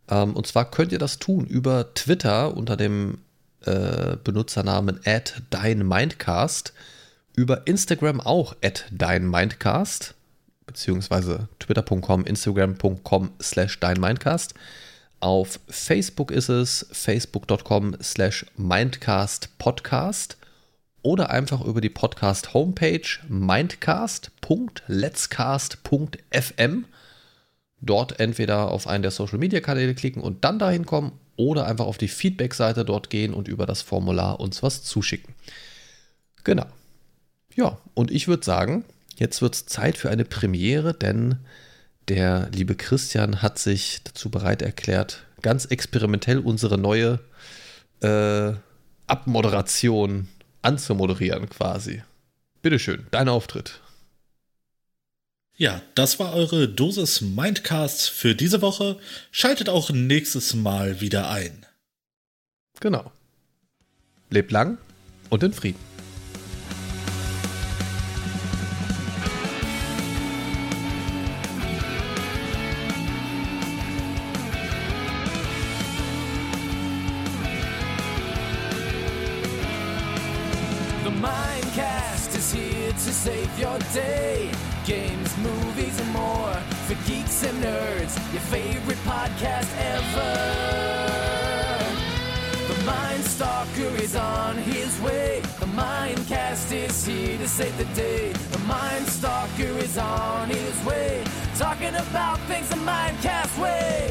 Ähm, und zwar könnt ihr das tun über Twitter unter dem äh, Benutzernamen @deinmindcast, über Instagram auch @deinmindcast beziehungsweise twitter.com, instagram.com slash deinmindcast. Auf Facebook ist es facebook.com slash mindcastpodcast oder einfach über die Podcast Homepage mindcast.letscast.fm. Dort entweder auf einen der Social Media Kanäle klicken und dann dahin kommen oder einfach auf die Feedback-Seite dort gehen und über das Formular uns was zuschicken. Genau. Ja, und ich würde sagen, jetzt wird es Zeit für eine Premiere, denn der liebe Christian hat sich dazu bereit erklärt, ganz experimentell unsere neue äh, Abmoderation anzumoderieren quasi. Bitteschön, dein Auftritt. Ja, das war eure Dosis Mindcasts für diese Woche. Schaltet auch nächstes Mal wieder ein. Genau. Lebt lang und in Frieden. About things the Mindcast way.